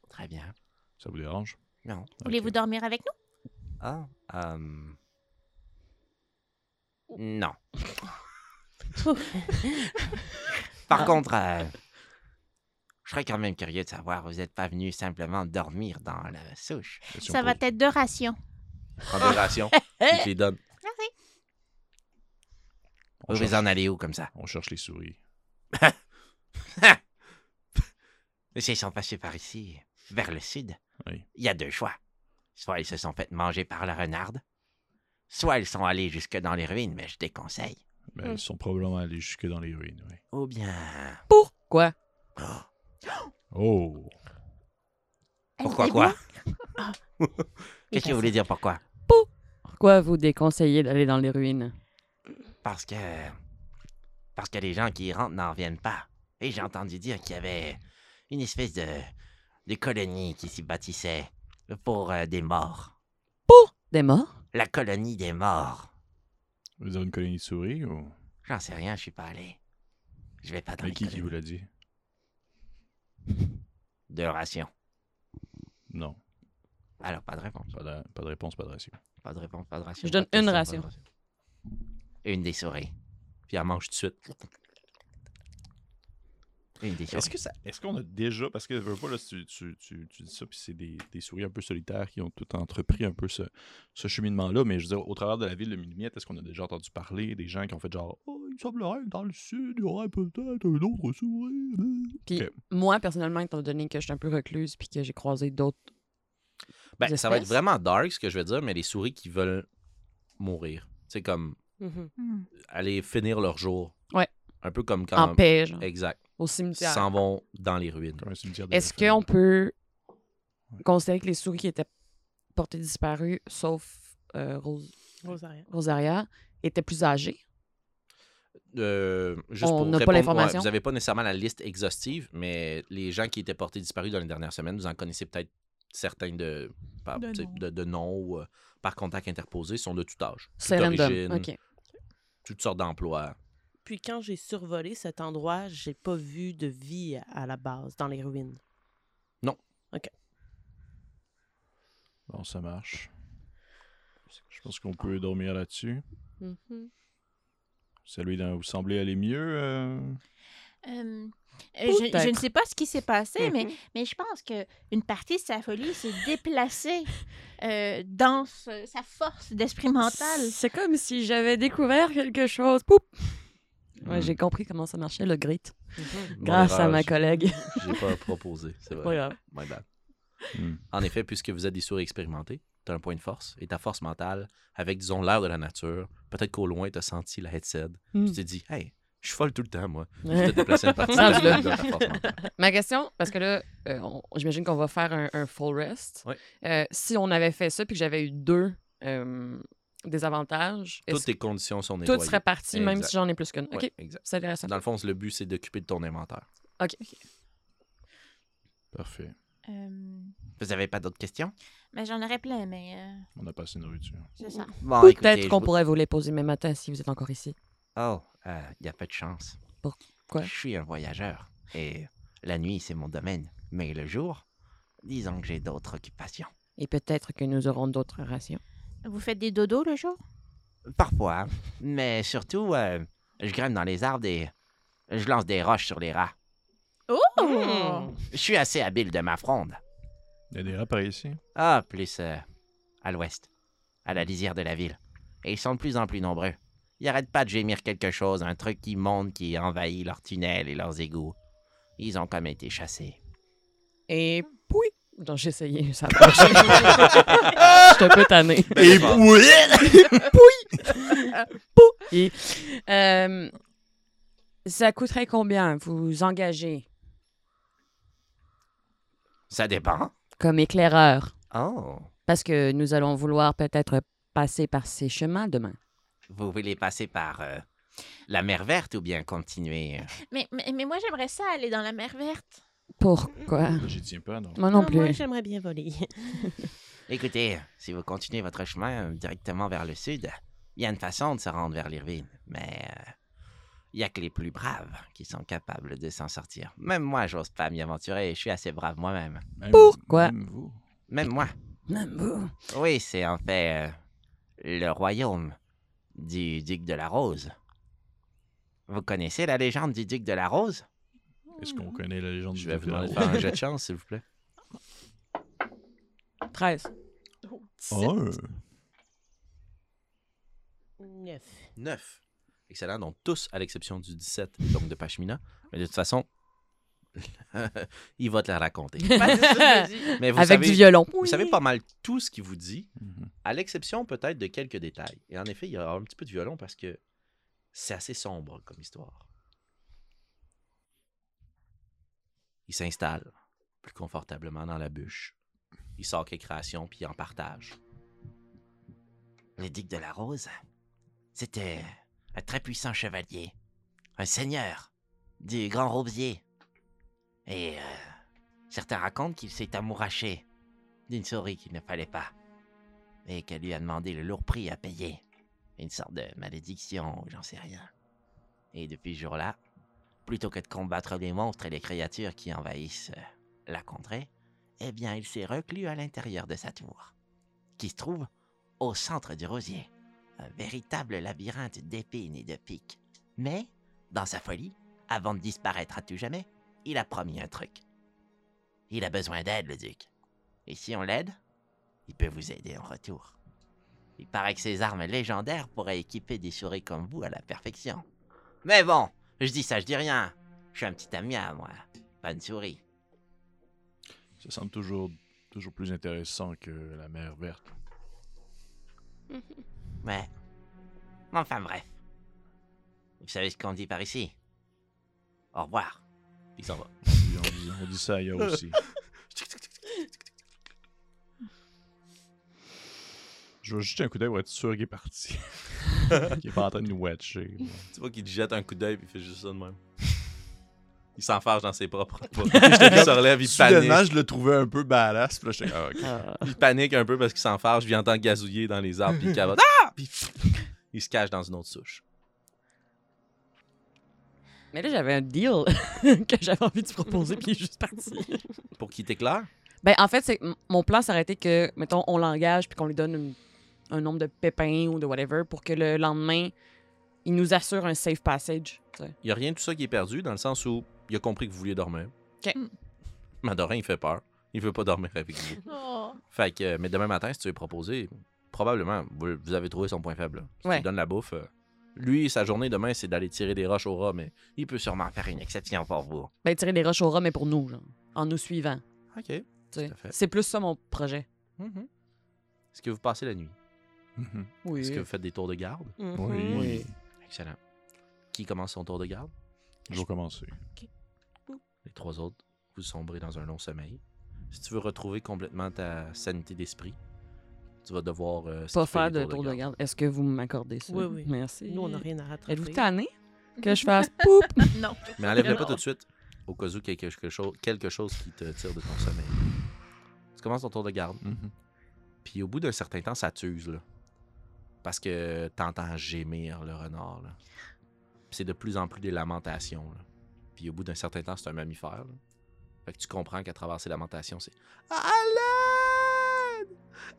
Très bien. Ça vous dérange? Non. Voulez-vous Ok. dormir avec nous? Ah, euh... Non. [laughs] Par contre, euh, je serais quand même curieux de savoir, vous n'êtes pas venu simplement dormir dans la souche? Ça va être deux rations. Prends des rations, [laughs] puis je les donne. on Vous cherche, vous en allez où comme ça? on cherche les souris. [laughs] Mais s'ils sont passés par ici, vers le sud, Oui. il y a deux choix. Soit ils se sont fait manger par la renarde, soit ils sont allés jusque dans les ruines, mais je déconseille. Mais Hmm. ils sont probablement allés jusque dans les ruines, oui. Ou bien... Quoi? Oh! Pourquoi quoi? Ah. Qu'est-ce que vous voulez dire pourquoi? Pourquoi vous déconseillez d'aller dans les ruines? Parce que... Parce que les gens qui y rentrent n'en reviennent pas. Et j'ai entendu dire qu'il y avait une espèce de... de colonie qui s'y bâtissait pour euh, des morts. Des morts? La colonie des morts. Vous dire une colonie de souris ou? J'en sais rien, je suis pas allé. Je vais pas dans Mais les qui qui vous l'a dit? De ration. Non. Alors, pas de réponse. Pas de, pas de réponse, pas de ration. Pas de réponse, pas de ration. Je donne une ration. Une des souris. Puis elle mange tout de suite. Est-ce que ça, est-ce qu'on a déjà, parce que veux pas, là, tu, tu, tu, tu dis ça, puis c'est des, des souris un peu solitaires qui ont tout entrepris un peu ce, ce cheminement-là, mais je veux dire, au travers de la ville de Millimiette, est-ce qu'on a déjà entendu parler des gens qui ont fait genre, oh, il semblerait que dans le sud, il y aurait peut-être un autre souris. Puis Ok. moi, personnellement, étant donné que je suis un peu recluse puis que j'ai croisé d'autres Ben, ça va être vraiment dark, ce que je vais dire, mais les souris qui veulent mourir. C'est comme Mhm. Hmm. aller finir leur jour. Ouais. Un peu comme quand. en paix, genre, Exact. au cimetière. S'en vont dans les ruines. Comme un cimetière de Est-ce qu'on peut considérer que les souris qui étaient portées disparues, sauf euh, Rose- Rosaria. Rosaria, étaient plus âgées? Euh, juste On pour n'a pas répondre, l'information. ouais, vous n'avez pas nécessairement la liste exhaustive, mais les gens qui étaient portés disparus dans les dernières semaines, vous en connaissez peut-être certains de, par, De sais, noms. de, de noms ou euh, par contact interposé, sont de tout âge. C'est random. origine, OK. Toutes sortes d'emplois. Puis quand j'ai survolé cet endroit, j'ai pas vu de vie à- la base, dans les ruines. Bon, ça marche. Je pense qu'on peut dormir là-dessus. Mhm. Celui dont vous semblez aller mieux. euh, Euh, euh, je, je ne sais pas ce qui s'est passé, mais, Mhm. mais je pense qu'une partie de sa folie s'est déplacée euh, dans ce- sa force d'esprit mental. C'est comme si j'avais découvert quelque chose. Poup! Ouais, Hmm. j'ai compris comment ça marchait, le grit. Mhm. Mon Grâce à ma collègue. J'ai pas proposé, c'est Pas vrai. grave. My bad. Hmm. En effet, puisque vous êtes des souris expérimentés, tu as un point de force et ta force mentale, avec, disons, l'air de la nature, peut-être qu'au loin, tu as senti la headset. Hmm. Tu t'es dit, hey, je suis folle tout le temps, moi. Tu t'es déplacé une partie. Ma question, parce que là, euh, on- j'imagine qu'on va faire un, un full rest. Ouais. Euh, si on avait fait ça puis que j'avais eu deux euh, des avantages. Toutes tes conditions sont Tout nettoyées. serait parti, même Exact. si j'en ai plus qu'une. Ouais, OK, exact. c'est intéressant. Dans le fond, le but, c'est d'occuper de ton inventaire. OK. Parfait. Euh, Vous avez pas d'autres questions? mais j'en aurais plein, mais euh, On n'a pas assez de nourriture. c'est ça. Bon, Peut-être je qu'on vous- pourrait vous les poser même matin si vous êtes encore ici. Oh, il y a pas de chance. Pourquoi? Je suis un voyageur. Et la nuit, c'est mon domaine. Mais le jour, disons que j'ai d'autres occupations. Et peut-être que nous aurons d'autres rations. Vous faites des dodos le jour? Parfois. Mais surtout, euh, je grimpe dans les arbres et je lance des roches sur les rats. Oh! Hmm. Je suis assez habile de ma fronde. Il y a des rats par ici? Ah, plus euh, à l'ouest, à la lisière de la ville. Et ils sont de plus en plus nombreux. Ils arrêtent pas de gémir quelque chose, un truc qui monte, qui envahit leurs tunnels et leurs égouts. Ils ont comme été chassés. Et puis... Donc, j'ai essayé, [laughs] ça a pas marché. Je suis un peu tannée. Et [laughs] Et, euh, ça coûterait combien vous engager? Ça dépend. comme éclaireur? Oh, Parce que nous allons vouloir peut-être passer par ces chemins demain. Vous voulez passer par euh, la mer verte ou bien continuer euh, Mais, mais, mais moi, j'aimerais ça aller dans la mer verte. Pourquoi? J'y tiens pas, non. Moi non Moi, plus. j'aimerais bien voler. [laughs] Écoutez, si vous continuez votre chemin euh, directement vers le sud, il y a une façon de se rendre vers l'Irvine, mais euh, il y a que les plus braves qui sont capables de s'en sortir. Même moi, j'ose pas m'y aventurer, je suis assez brave moi-même. Même- Pourquoi? même vous? Même moi. Même vous. Oui, c'est en fait euh, le royaume du duc de la Rose. Vous connaissez la légende du duc de la Rose? Est-ce qu'on connaît la légende Je du vais vous Duc de la demander de faire un Rose? jet de chance, s'il vous plaît. 13. Oh, Neuf. 9. Excellent. Donc, tous, à l'exception du 17, donc de Pashmina. Mais de toute façon, [laughs] il va te la raconter. [laughs] Mais vous Avec savez, du violon. Vous savez pas mal tout ce qu'il vous dit, Mhm. à l'exception peut-être de quelques détails. Et en effet, il y a un petit peu de violon parce que c'est assez sombre comme histoire. Il s'installe plus confortablement dans la bûche. Il sort quelques rations puis il en partage. Le duc de la Rose, c'était un très puissant chevalier, un seigneur du Grand Rosier. Et euh, certains racontent qu'il s'est amouraché d'une souris qu'il ne fallait pas, et qu'elle lui a demandé le lourd prix à payer. Une sorte de malédiction, j'en sais rien. Et depuis ce jour-là, plutôt que de combattre les monstres et les créatures qui envahissent euh, la contrée, eh bien, il s'est reclus à l'intérieur de sa tour, qui se trouve au centre du rosier. Un véritable labyrinthe d'épines et de pics. Mais, dans sa folie, avant de disparaître à tout jamais, il a promis un truc. Il a besoin d'aide, le duc. Et si on l'aide, il peut vous aider en retour. Il paraît que ses armes légendaires pourraient équiper des souris comme vous à la perfection. Mais bon, je dis ça, je dis rien. Je suis un petit ami à moi, pas une souris. Ça semble toujours, toujours plus intéressant que la mer verte. [laughs] Ouais. Enfin bref. Vous savez ce qu'on dit par ici Au revoir. Il s'en va. On dit, on dit- ça ailleurs [laughs] aussi. Je vais jeter un coup d'œil pour être sûr qu'il est parti. [laughs] qu'il est pas en train de nous watcher. Tu vois qu'il te jette un coup d'œil puis il fait juste ça de même. Il s'enfarge dans ses propres [laughs] pas. il se relève, il Soudainement, panique. je le trouvais un peu badass. Puis là, j'étais ah. Il panique un peu parce qu'il s'enfarge, puis il entend gazouiller dans les arbres, puis il cavote. Ah! Puis il se cache dans une autre souche. Mais là, j'avais un deal [laughs] que j'avais envie de proposer, puis il est juste parti. Pour qu'il t'éclaire? Ben, en fait, c'est mon plan, ça aurait été que, mettons, on l'engage, puis qu'on lui donne une- un nombre de pépins ou de whatever, pour que le lendemain, il nous assure un safe passage. Il n'y a rien de tout ça qui est perdu, dans le sens où il a compris que vous vouliez dormir. OK. Madorin, il fait peur. Il veut pas dormir avec vous. [laughs] Oh. Fait que, mais demain matin, si tu veux proposer, probablement, vous, vous avez trouvé son point faible. là. Si Ouais. tu lui donnes la bouffe, euh, lui, sa journée demain, c'est d'aller tirer des roches au rat, mais Il peut sûrement faire une exception pour vous. Ben, tirer des roches au rat, mais pour nous, genre, en nous suivant. OK. C'est plus ça mon projet. Mhm. Est-ce que vous passez la nuit? Mhm. Oui. Est-ce que vous faites des tours de garde? Mhm. Oui. Oui. Excellent. Qui commence son tour de garde? Je vais commencer. Les trois autres, vous sombrez dans un long sommeil. Si tu veux retrouver complètement ta sanité d'esprit, Tu vas devoir. euh, Pas faire de tour de garde. Est-ce que vous m'accordez ça? Oui, oui. Merci. Nous, on n'a rien à rattraper. Êtes-vous tanné que je [laughs] fasse poup? [laughs] Non. Mais enlève-le pas tout de suite, au cas où il y a quelque chose, quelque chose qui te tire de ton sommeil. Tu commences ton tour de garde, Mhm. puis au bout d'un certain temps, ça t'use, là. Parce que t'entends gémir le renard, là. Puis c'est de plus en plus des lamentations, là. Puis au bout d'un certain temps, c'est un mammifère, là. Fait que tu comprends qu'à travers ces lamentations, c'est l'aide!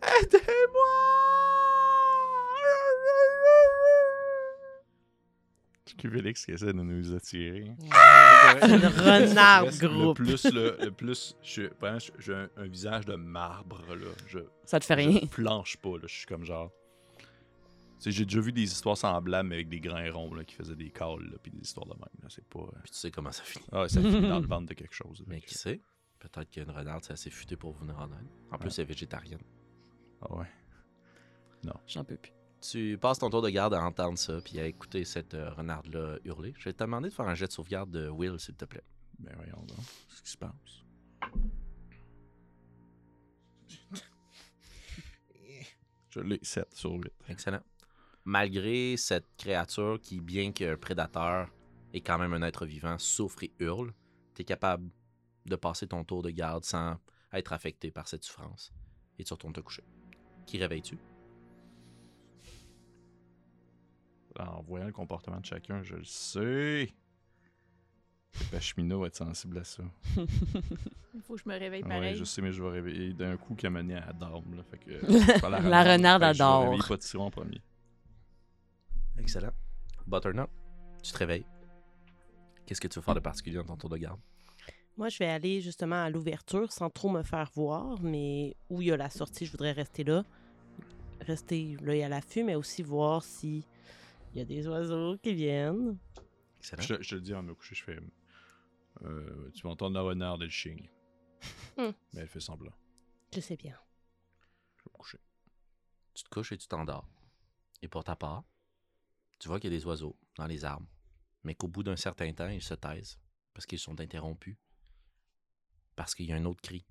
Aidez-moi! Que Félix qui essaie de nous attirer. Le renard Le groupe. plus, le, le plus, je, vraiment, je- j'ai un, un visage de marbre, là. Je, Ça te fait rien. je planche pas, là. Je suis comme genre. J'ai déjà vu des histoires semblables mais avec des grains ronds, là, qui faisaient des calls, là, puis des histoires de même, là. C'est pas. euh, Puis tu sais comment ça finit. Ah, ça finit dans le [laughs] ventre de quelque chose. Mais qui sait? Peut-être qu'une renarde, c'est assez futé pour venir en aide. En plus, Ouais. c'est végétarienne. Ah ouais. J'en peux plus. Tu passes ton tour de garde à entendre ça, puis à écouter cette euh, renarde-là hurler. Je vais te demander de faire un jet de sauvegarde de Will, s'il te plaît. Ben voyons donc. Qu'est-ce qui se passe? Je l'ai 7 sur 8. Excellent. Malgré cette créature qui, bien qu'un prédateur, est quand même un être vivant, souffre et hurle, tu es capable de passer ton tour de garde sans être affecté par cette souffrance. Et tu retournes te coucher. Qui réveilles-tu? En voyant le comportement de chacun, je le sais. Pachemina va être sensible à ça. [laughs] Il faut que je me réveille Ouais, pareil. je sais, mais je vais réveiller d'un coup qui a mené à Dame. Là, fait que, [laughs] pas La renarde Fait à que Je pas Tyron en premier. Excellent. Butternut, tu te réveilles. Qu'est-ce que tu veux faire de particulier dans ton tour de garde? Moi, je vais aller justement à l'ouverture sans trop me faire voir, mais où il y a la sortie, je voudrais rester là. Rester l'œil à l'affût, mais aussi voir si il y a des oiseaux qui viennent. Excellent. Je, je te le dis en me coucher, je fais. euh, tu vas entendre la renarde et le ching. Hmm. Mais elle fait semblant. Je sais bien. Je vais me coucher. Tu te couches et tu t'endors. Et pour ta part, tu vois qu'il y a des oiseaux dans les arbres, mais qu'au bout d'un certain temps, ils se taisent parce qu'ils sont interrompus. Parce qu'il y a un autre cri.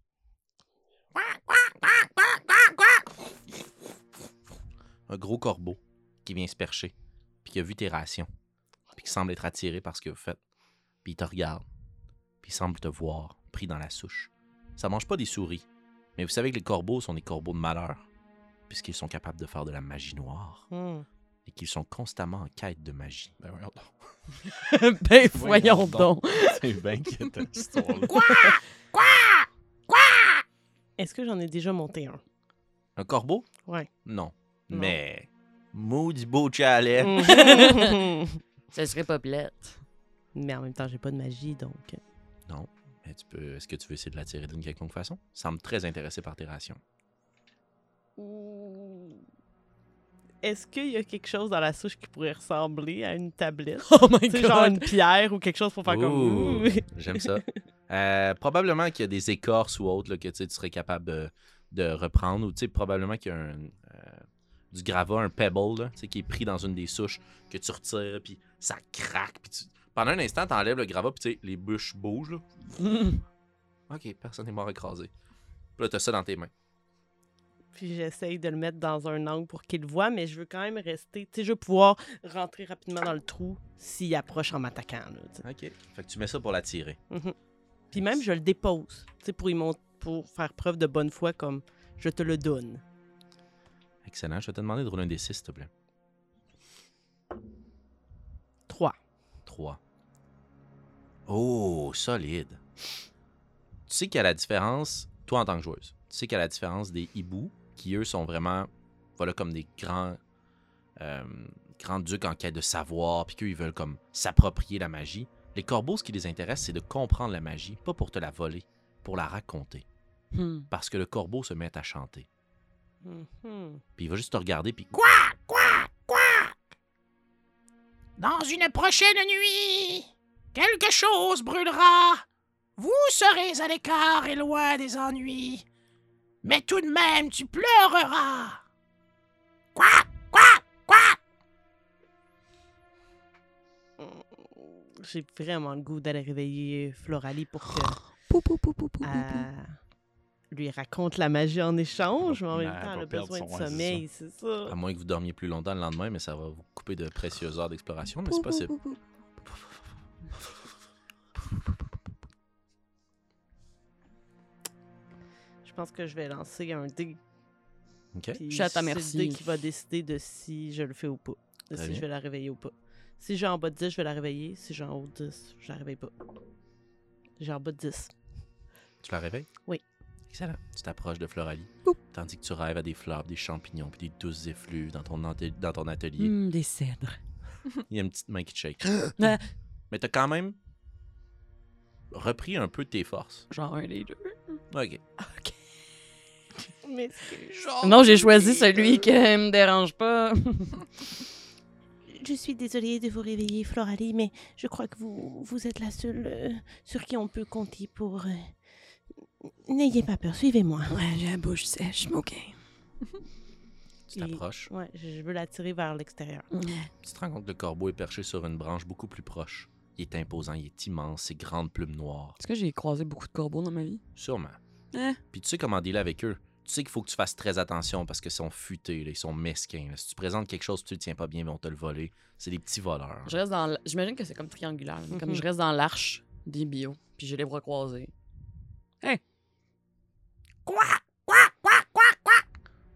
Un gros corbeau qui vient se percher, puis qui a vu tes rations, puis qui semble être attiré par ce que vous faites. Puis il te regarde, puis il semble te voir, pris dans la souche. Ça mange pas des souris, mais vous savez que les corbeaux sont des corbeaux de malheur puisqu'ils sont capables de faire de la magie noire Hmm. Et qu'ils sont constamment en quête de magie. Ben voyons donc. [laughs] ben, Voyons voyons donc. [laughs] C'est bien inquiétant, cette histoire-là. [laughs] Est-ce que j'en ai déjà monté un? Un corbeau? Ouais. Non. Non. Mais, maudit beau chalet. Mhm. Ça serait pas plate. mais en même temps, j'ai pas de magie, donc. Mais tu peux, est-ce que tu veux essayer de l'attirer d'une quelconque façon? Semble très intéressé par tes rations. Est-ce qu'il y a quelque chose dans la souche qui pourrait ressembler à une tablette? [laughs] Oh my genre une pierre ou quelque chose pour faire Ouh, comme. J'aime ça. [laughs] Euh, probablement qu'il y a des écorces ou autres là, que tu serais capable de, de reprendre. Ou probablement qu'il y a un, euh, du gravat, un pebble, là, qui est pris dans une des souches, que tu retires, puis ça craque. Puis tu- Pendant un instant, tu enlèves le gravat, puis les bûches bougent. Là. [laughs] Ok, personne n'est mort écrasé. Puis là, tu as ça dans tes mains. Puis j'essaye de le mettre dans un angle pour qu'il le voit, mais je veux quand même rester. Tu sais, je veux pouvoir rentrer rapidement dans le trou s'il approche en m'attaquant. Ok. Fait que tu mets ça pour l'attirer. Puis même, je le dépose. Tu sais, pour, y pour faire preuve de bonne foi, comme je te le donne. Excellent. Je vais te demander de rouler un des 6, s'il te plaît. 3. 3. Oh, solide. Tu sais qu'il y a la différence, toi en tant que joueuse, tu sais qu'il y a la différence des hiboux, qui eux sont vraiment, voilà, comme des grands, euh, grands ducs en quête de savoir, puis qu'eux, ils veulent comme s'approprier la magie. Les corbeaux, ce qui les intéresse, c'est de comprendre la magie, pas pour te la voler, pour la raconter. Hmm. Parce que le corbeau se met à chanter. Mhm. Puis il va juste te regarder, puis Quoi, quoi, quoi? Dans une prochaine nuit, quelque chose brûlera. Vous serez à l'écart et loin des ennuis. Mais tout de même, tu pleureras. Quoi, quoi, quoi? J'ai vraiment le goût d'aller réveiller Floralie pour que. Pou, pou, pou, pou, pou, pou, pou. lui raconte la magie en échange, mais en même temps, elle a besoin de sommeil, c'est ça. À moins que vous dormiez plus longtemps le lendemain, mais ça va vous couper de précieuses heures d'exploration, mais c'est Je pense que je vais lancer un dé. OK? puis Je suis à ta C'est merci. le dé qui va décider de si je le fais ou pas. De Très si bien. je vais la réveiller ou pas. Si j'ai en bas de 10, je vais la réveiller. Si j'ai en haut de 10, je la réveille pas. J'ai en bas de 10. Tu la réveilles? Oui. Excellent. Tu t'approches de Floralie, tandis que tu rêves à des fleurs, des champignons, puis des douces effluves dans ton, ante- dans ton atelier. Hum, des cèdres. [laughs] Il y a une petite main qui te shake. [gasps] Ah. Mais t'as quand même repris un peu de tes forces. Genre un des deux. OK. Mais Non, j'ai choisi celui qui me dérange pas. Je suis désolée de vous réveiller, Floralie, mais je crois que vous, vous êtes la seule euh, sur qui on peut compter pour... euh, N'ayez pas peur, suivez-moi. Ouais, j'ai la bouche sèche, ok. [laughs] Tu t'approches. Ouais, je je veux l'attirer vers l'extérieur. Tu te rends compte que le corbeau est perché sur une branche beaucoup plus proche. Il est imposant, il est immense, ses grandes plumes noires. Est-ce que j'ai croisé beaucoup de corbeaux dans ma vie? Sûrement. Hein? Puis tu sais comment dealer avec eux. Tu sais qu'il faut que tu fasses très attention parce qu'ils sont futés, là, ils sont mesquins. là. Si tu présentes quelque chose, tu le tiens pas bien, ils vont te le voler. C'est des petits voleurs. Je reste dans. J'imagine que c'est comme triangulaire. Comme Mhm. je reste dans l'arche des bio, puis j'ai les bras croisés. Quoi? Quoi? Quoi? Quoi? Quoi?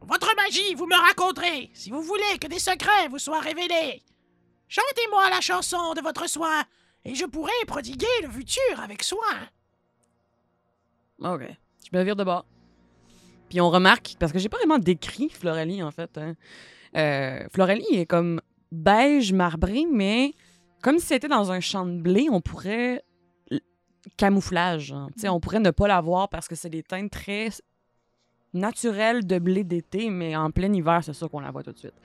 Votre magie, vous me raconterez, si vous voulez que des secrets vous soient révélés. Chantez-moi la chanson de votre soin, et je pourrai prodiguer le futur avec soin. Ok. Je me vire de bord. Puis on remarque, parce que j'ai pas vraiment décrit Floralie, en fait. Hein. Euh, Floralie est comme beige marbré, mais comme si c'était dans un champ de blé, on pourrait. Camouflage. hein. On pourrait ne pas la voir parce que c'est des teintes très naturelles de blé d'été, mais en plein hiver, c'est sûr qu'on la voit tout de suite.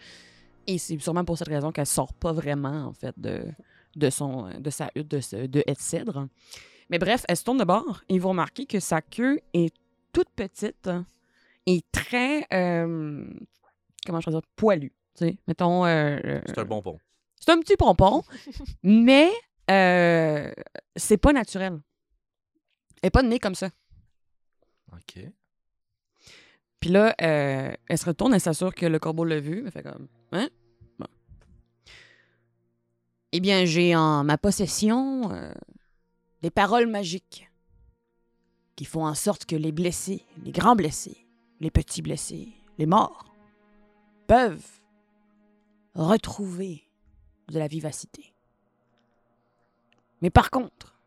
Et c'est sûrement pour cette raison qu'elle sort pas vraiment, en fait, de, son, de sa hutte de, ce- de cèdre. Mais bref, elle se tourne de bord et vous remarquez que sa queue est toute petite et très, euh, comment je peux dire, poilue. Tu sais, mettons, euh, euh, C'est un bon pont. c'est un petit pompon, [laughs] mais euh, c'est pas naturel. Elle est pas née comme ça. OK. Puis là, euh, elle se retourne, elle s'assure que le corbeau l'a vu. Elle fait comme, hein? Bon. Eh bien, j'ai en ma possession euh, des paroles magiques qui font en sorte que les blessés, les grands blessés, les petits blessés, les morts, peuvent retrouver de la vivacité. Mais par contre,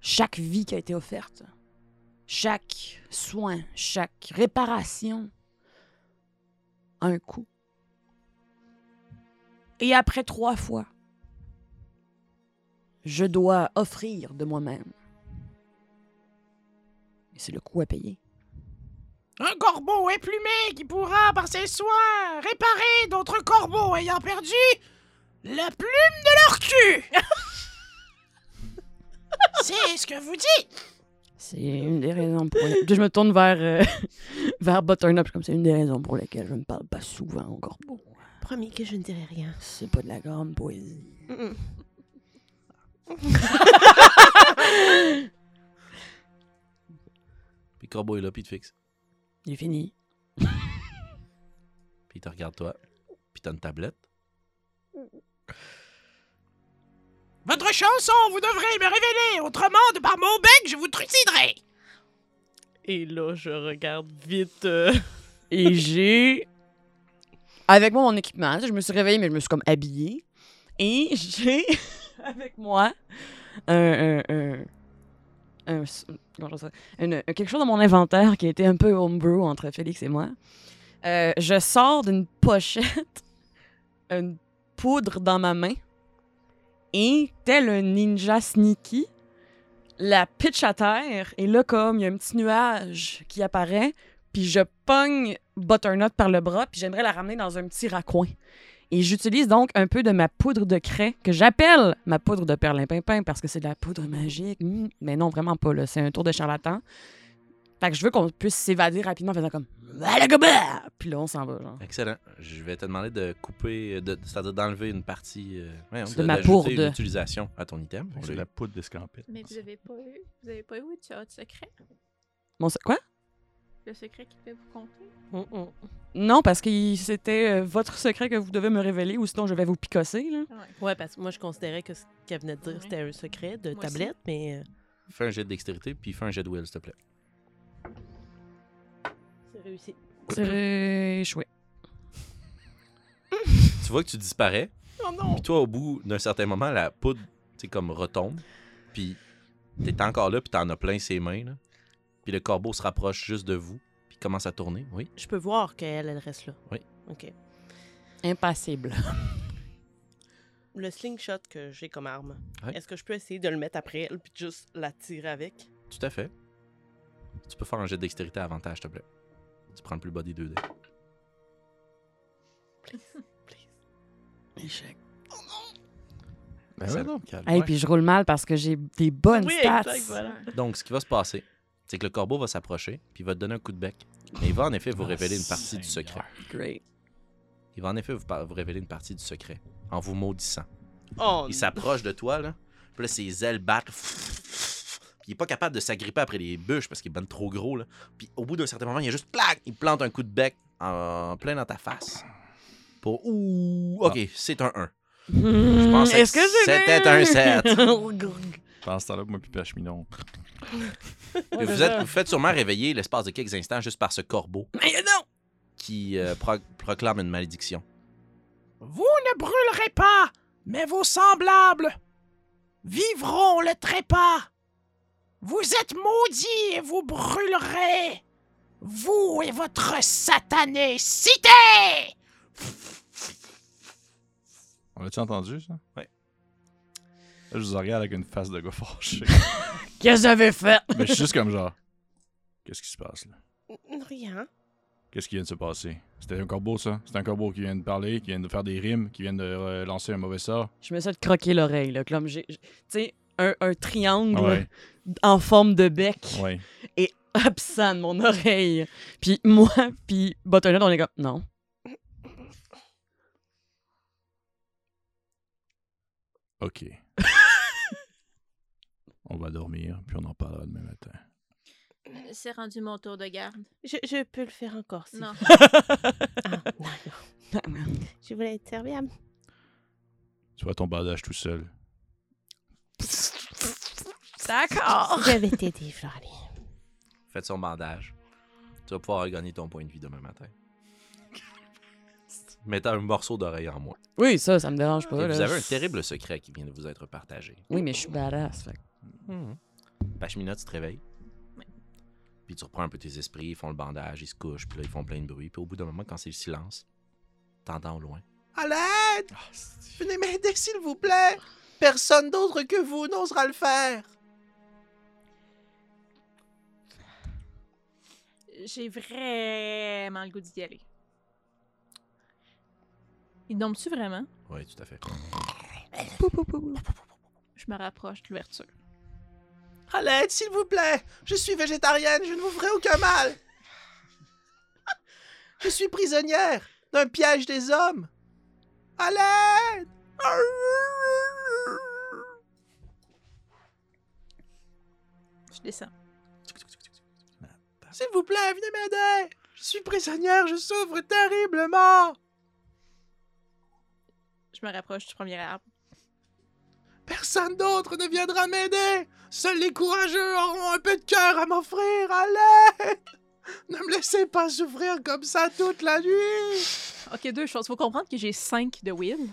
chaque vie qui a été offerte, chaque soin, chaque réparation a un coût. Et après trois fois, je dois offrir de moi-même. Et c'est le coût à payer. Un corbeau emplumé qui pourra, par ses soins, réparer d'autres corbeaux ayant perdu la plume de leur cul. [laughs] C'est ce que vous dites. C'est une des raisons pour lesquelles... Je me tourne vers, euh, [laughs] vers Butternup, comme c'est une des raisons pour lesquelles je ne parle pas souvent au corbeau. Promis que je ne dirai rien. C'est pas de la grande poésie. Mm-mm. [laughs] Puis le corbeau est là, puis il te fixe. Il est fini. [laughs] Puis il te regarde toi. Puis t'as une tablette. Votre chanson, vous devrez me révéler, autrement, de par mon bec, je vous truciderai. Et là, je regarde vite. euh, [laughs] Et j'ai. Avec moi, mon équipement. Je me suis réveillée, mais je me suis comme habillée. Et j'ai [laughs] avec moi un. un, un- un- quelque chose dans mon inventaire qui a été un peu homebrew entre Félix et moi. Euh, je sors d'une pochette [laughs] une poudre dans ma main et, tel un ninja sneaky, la pitch à terre et là, comme il y a un petit nuage qui apparaît, puis je pogne Butternut par le bras, puis j'aimerais la ramener dans un petit raccoin. Et j'utilise donc un peu de ma poudre de craie, que j'appelle ma poudre de perlimpinpin, parce que c'est de la poudre magique. Mm, Mais non, vraiment pas, là. C'est un tour de charlatan. Fait que je veux qu'on puisse s'évader rapidement en faisant comme... Valagaba! Puis là, on s'en va, genre. Excellent. Je vais te demander de couper, de- c'est-à-dire d'enlever une partie euh, De ma utilisation à ton item. C'est la poudre d'escampette. Mais vous avez pas eu, vous avez pas eu de secret? Quoi? Le secret qu'il devait vous conter? Hum, hum. Non, parce que c'était euh, votre secret que vous devez me révéler ou sinon je vais vous picosser. Là. Ouais. Ouais, parce que moi, je considérais que ce qu'elle venait de dire, Ouais. c'était un secret de Moi aussi. tablette, mais euh, Fais un jet de dextérité, puis fais un jet de will, s'il te plaît. c'est réussi. C'est [clears throat] échoué. Tu vois que tu disparais, Oh non! puis toi, au bout d'un certain moment, la poudre, tu sais, comme retombe, puis t'es encore là, puis t'en as plein ses mains, là. Puis le corbeau se rapproche juste de vous, puis commence à tourner, oui. Je peux voir qu'elle, elle reste là. Oui. OK. Impassible. [laughs] Le slingshot que j'ai comme arme, Ouais. est-ce que je peux essayer de le mettre après elle puis juste la tirer avec? Tout à fait. Tu peux faire un jet de dextérité à avantage, s'il te plaît. Tu prends le plus bas des deux dés. Échec. Ben Ça- ouais, donc, calme. Hey, puis je roule mal parce que j'ai des bonnes oui, stats. exact, voilà. Donc, ce qui va se passer, c'est que le corbeau va s'approcher, puis il va te donner un coup de bec. Mais il va en effet vous Ah, révéler une partie du secret. Great. Il va en effet vous, vous révéler une partie du secret en vous maudissant. Oh, Il s'approche de toi, là. Puis là, ses ailes battent. Puis il est pas capable de s'agripper après les bûches parce qu'il est ben trop gros, là. Puis au bout d'un certain moment, il y a juste plaque. Il plante un coup de bec en plein dans ta face. Pour. Ouh. Ok, c'est un 1. [laughs] Je pensais que c'était un? 7. [laughs] Pendant ce temps-là, moi puis Pacheminon. Puis [laughs] vous, êtes, vous faites sûrement réveiller l'espace de quelques instants juste par ce corbeau Mais non! qui euh, pro- proclame une malédiction. Vous ne brûlerez pas, mais vos semblables vivront le trépas. Vous êtes maudits et vous brûlerez, vous et votre satanée cité. On l'a-tu entendu, ça? Ouais. Là, je vous regarde avec une face de gars fâché. [laughs] Qu'est-ce que j'avais fait? [laughs] Mais je suis juste comme genre. Qu'est-ce qui se passe là? Rien. Qu'est-ce qui vient de se passer? C'était un corbeau, ça? C'est un corbeau qui vient de parler, qui vient de faire des rimes, qui vient de euh, lancer un mauvais sort. Je me suis fait croquer l'oreille, là. Comme j'ai. j'ai- Tu sais, un, un triangle Ouais, en forme de bec ouais. [laughs] absent de mon oreille. Puis moi, puis Butternet, on est comme. Non. OK. On va dormir, puis on en parlera demain matin. C'est rendu mon tour de garde. Je, je peux le faire encore, si Non. [laughs] Ah, d'accord. Je voulais être serviable. Tu vois ton bandage tout seul. D'accord. Je vais t'aider, Florie. Faites son bandage. Tu vas pouvoir gagner ton point de vie demain matin. Mettez un morceau d'oreille en moins. Oui, ça, ça me dérange pas. Et là. vous avez un terrible secret qui vient de vous être partagé. Oui, mais je suis badass. fait que- Pachemina, tu te réveilles. Puis tu reprends un peu tes esprits, ils font le bandage, ils se couchent, puis là, ils font plein de bruit. Puis au bout d'un moment, quand c'est le silence, t'entends au loin. À l'aide! Venez m'aider, s'il vous plaît! Personne d'autre que vous n'osera le faire! J'ai vraiment le goût d'y aller. Il dorme-tu vraiment? Oui, tout à fait. Je me rapproche de l'ouverture. À l'aide, s'il vous plaît! Je suis végétarienne, je ne vous ferai aucun mal! Je suis prisonnière d'un piège des hommes! À l'aide! Je descends. S'il vous plaît, venez m'aider! Je suis prisonnière, je souffre terriblement! Je me rapproche du premier arbre. Personne d'autre ne viendra m'aider! Seuls les courageux auront un peu de cœur à m'offrir! À l'aide! Ne me laissez pas souffrir comme ça toute la nuit! Ok, deux choses. Faut comprendre que j'ai cinq de will.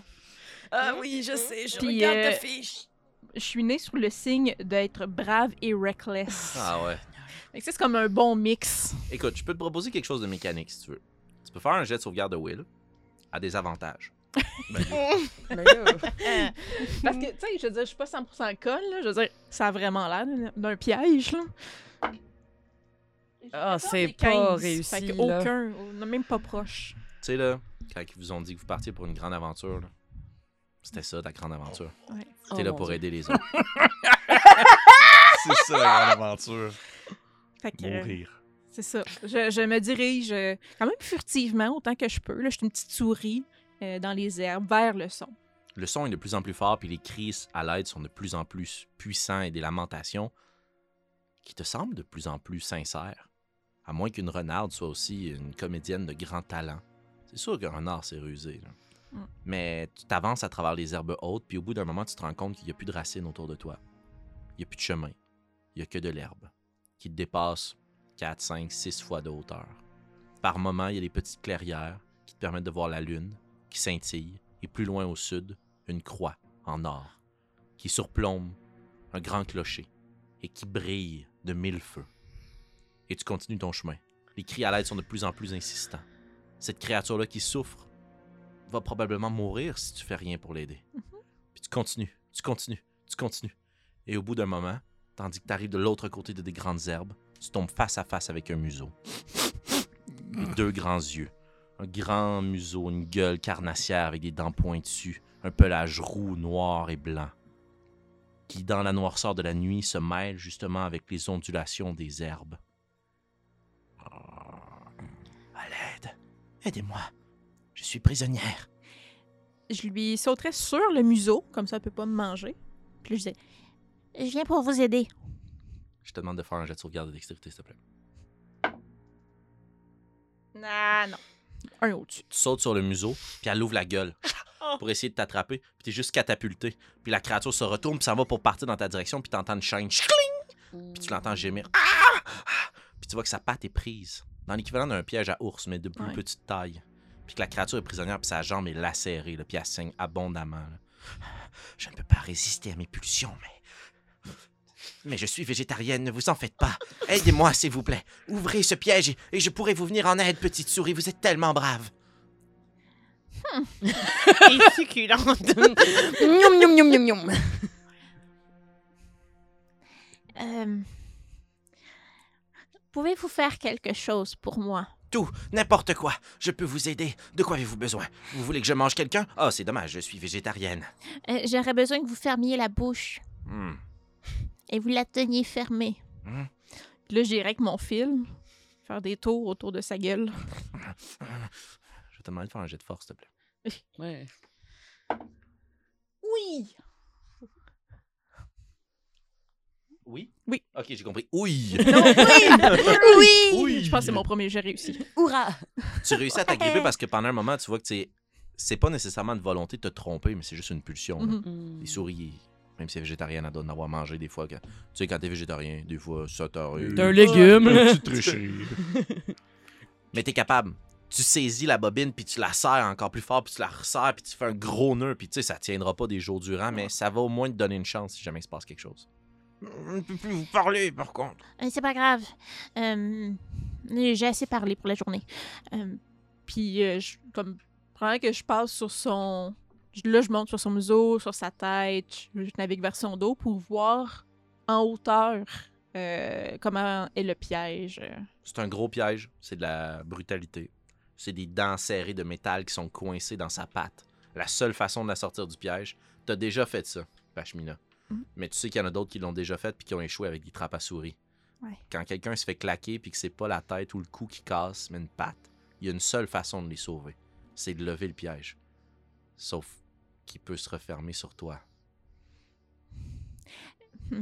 Ah oui, je sais, je Puis, regarde euh, ta fiche. Je suis née sous le signe d'être brave et reckless. Ah ouais. Fait que ça, c'est comme un bon mix. Écoute, je peux te proposer quelque chose de mécanique si tu veux. Tu peux faire un jet de sauvegarde de Will à des avantages. Mais [laughs] là, Parce que, tu sais, je veux dire, je suis pas 100% conne, là. Je veux dire, ça a vraiment l'air d'un- piège, là. Ah, c'est pas 15, réussi, Fait là. aucun, on- même pas proche. Tu sais, là, quand ils vous ont dit que vous partiez pour une grande aventure, là, c'était ça, ta grande aventure. Ouais. T'es Oh là mon pour Dieu. aider les [laughs] autres. [laughs] C'est ça la grande aventure. Fait que, euh, Mourir. c'est ça. Je, je me dirige euh, quand même furtivement, autant que je peux. Là, je suis une petite souris euh, dans les herbes, vers le son. Le son est de plus en plus fort, puis les cris à l'aide sont de plus en plus puissants et des lamentations qui te semblent de plus en plus sincères. À moins qu'une renarde soit aussi une comédienne de grand talent. C'est sûr qu'un renard, c'est rusé. là. Mm. Mais tu t'avances à travers les herbes hautes, puis au bout d'un moment, tu te rends compte qu'il n'y a plus de racines autour de toi. Il n'y a plus de chemin. Il n'y a que de l'herbe qui te dépasse 4, 5, 6 fois de hauteur. Par moments, il y a des petites clairières qui te permettent de voir la lune qui scintille, et plus loin au sud, une croix en or qui surplombe un grand clocher et qui brille de mille feux. Et tu continues ton chemin. Les cris à l'aide sont de plus en plus insistants. Cette créature-là qui souffre va probablement mourir si tu fais rien pour l'aider. Puis tu continues, tu continues, tu continues. Et au bout d'un moment, tandis que tu arrives de l'autre côté de des grandes herbes, tu tombes face à face avec un museau. Et deux grands yeux. Un grand museau, une gueule carnassière avec des dents pointues, un pelage roux, noir et blanc, qui dans la noirceur de la nuit se mêle justement avec les ondulations des herbes. À l'aide. Aidez-moi. Je suis prisonnière. Je lui sauterais sur le museau, comme ça, elle peut pas me manger. Puis je disais Je viens pour vous aider. Je te demande de faire un jet de sauvegarde de dextérité, s'il te plaît. Ah non. Un au-dessus. Tu sautes sur le museau, puis elle ouvre la gueule [laughs] pour essayer de t'attraper, puis t'es juste catapulté. Puis la créature se retourne, puis ça va pour partir dans ta direction, puis t'entends une chaîne, puis tu l'entends gémir. Ah! Ah! Puis tu vois que sa patte est prise, dans l'équivalent d'un piège à ours, mais de plus Ouais. petite taille. Puis que la créature est prisonnière, puis sa jambe est lacérée, là, puis elle saigne abondamment. là. Je ne peux pas résister à mes pulsions, mais. Mais je suis végétarienne, ne vous en faites pas. Aidez-moi, s'il vous plaît. Ouvrez ce piège et, et je pourrai vous venir en aide, petite souris. Vous êtes tellement brave. Et succulente. Euh, Pouvez-vous faire quelque chose pour moi? Tout, n'importe quoi. Je peux vous aider. De quoi avez-vous besoin? Vous voulez que je mange quelqu'un? Ah, c'est dommage, je suis végétarienne. Euh, J'aurais besoin que vous fermiez la bouche Hmm. Et vous la teniez fermée. Puis là, j'irais avec mon fil, faire des tours autour de sa gueule. [laughs] Je vais te demander de faire un jet de force, s'il te plaît. Ouais. Oui! Oui? Oui. Ok, j'ai compris. Oui! [laughs] oui! Oui! Je pense que c'est mon premier jet réussi. Hourra! tu réussis à t'agripper parce que pendant un moment, tu vois que c'est. C'est pas nécessairement une volonté de te tromper, mais c'est juste une pulsion. là. Mhm. Les souris, même si c'est végétarienne, elle doit en avoir mangé des fois. que- Tu sais, quand t'es végétarien, des fois, ça t'arrive. T'es un légume. Petite tricherie. Mais t'es capable. Tu saisis la bobine, puis tu la serres encore plus fort, puis tu la resserres, puis tu fais un gros nœud, puis tu sais, ça tiendra pas des jours durant, mais ça va au moins te donner une chance si jamais il se passe quelque chose. Je ne peux plus vous parler, par contre. Euh, C'est pas grave. Euh, J'ai assez parlé pour la journée. Euh, Puis, euh, je- comme, pendant que je passe sur son. Là, je monte sur son museau, sur sa tête, je, je navigue vers son dos pour voir en hauteur euh, comment est le piège. C'est un gros piège, c'est de la brutalité. C'est des dents serrées de métal qui sont coincées dans sa patte. La seule façon de la sortir du piège, t'as déjà fait ça, Pashmina. Mhm. Mais tu sais qu'il y en a d'autres qui l'ont déjà fait puis qui ont échoué avec des trappes à souris. Ouais. Quand quelqu'un se fait claquer puis que c'est pas la tête ou le cou qui casse, mais une patte, il y a une seule façon de les sauver. C'est de lever le piège. Sauf qu'il peut se refermer sur toi? [laughs]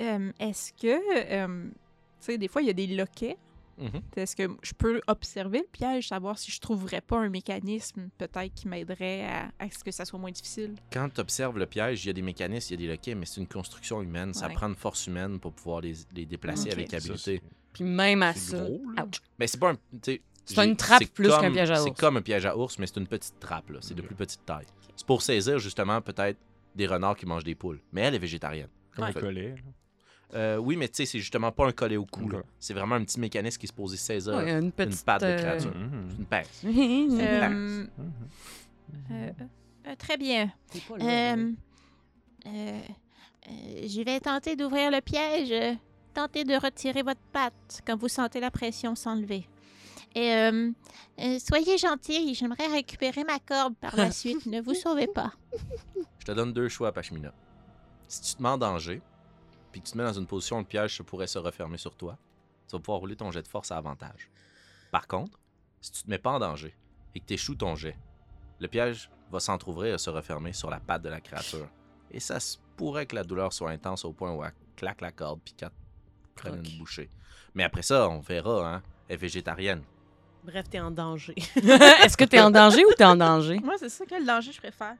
Euh, Est-ce que. euh, tu sais, des fois, il y a des loquets. Mhm. Est-ce que je peux observer le piège, savoir si je trouverais pas un mécanisme peut-être qui m'aiderait à, à ce que ça soit moins difficile? Quand tu observes le piège, il y a des mécanismes, il y a des loquets, mais c'est une construction humaine. Ça prend une force humaine pour pouvoir les, les déplacer avec habileté. Puis même à C'est ça. gros. Mais c'est pas un. C'est j'ai- une trappe c'est plus qu'un piège à C'est ours. comme un piège à ours, mais c'est une petite trappe. là. C'est de plus petite taille. C'est pour saisir justement peut-être des renards qui mangent des poules. Mais elle est végétarienne. Comme un collet. Euh, oui, mais tu sais, c'est justement pas un collet au cou. là. Ok. C'est vraiment un petit mécanisme qui se posait saisir Ouais, une petite. patte de euh, créature. Mhm. une pince. [laughs] Euh, Mhm. euh, euh, très bien. Pas là, là. Euh, euh, euh, je vais tenter d'ouvrir le piège. Tentez de retirer votre patte quand vous sentez la pression s'enlever. Et euh, euh, soyez gentil, j'aimerais récupérer ma corde par la suite. ne vous sauvez pas. [laughs] Je te donne deux choix, Pashmina. Si tu te mets en danger, puis que tu te mets dans une position où le piège pourrait se refermer sur toi, tu vas pouvoir rouler ton jet de force à avantage. Par contre, si tu te mets pas en danger et que tu échoues ton jet, le piège va s'entrouvrir et se refermer sur la patte de la créature. Et ça se pourrait que la douleur soit intense au point où elle claque la corde puis qu'elle prenne une bouchée. Mais après ça, on verra, hein. Elle est végétarienne. Bref, t'es en danger. [laughs] Est-ce que t'es en danger ou t'es en danger? Moi, c'est ça que le danger, je préfère?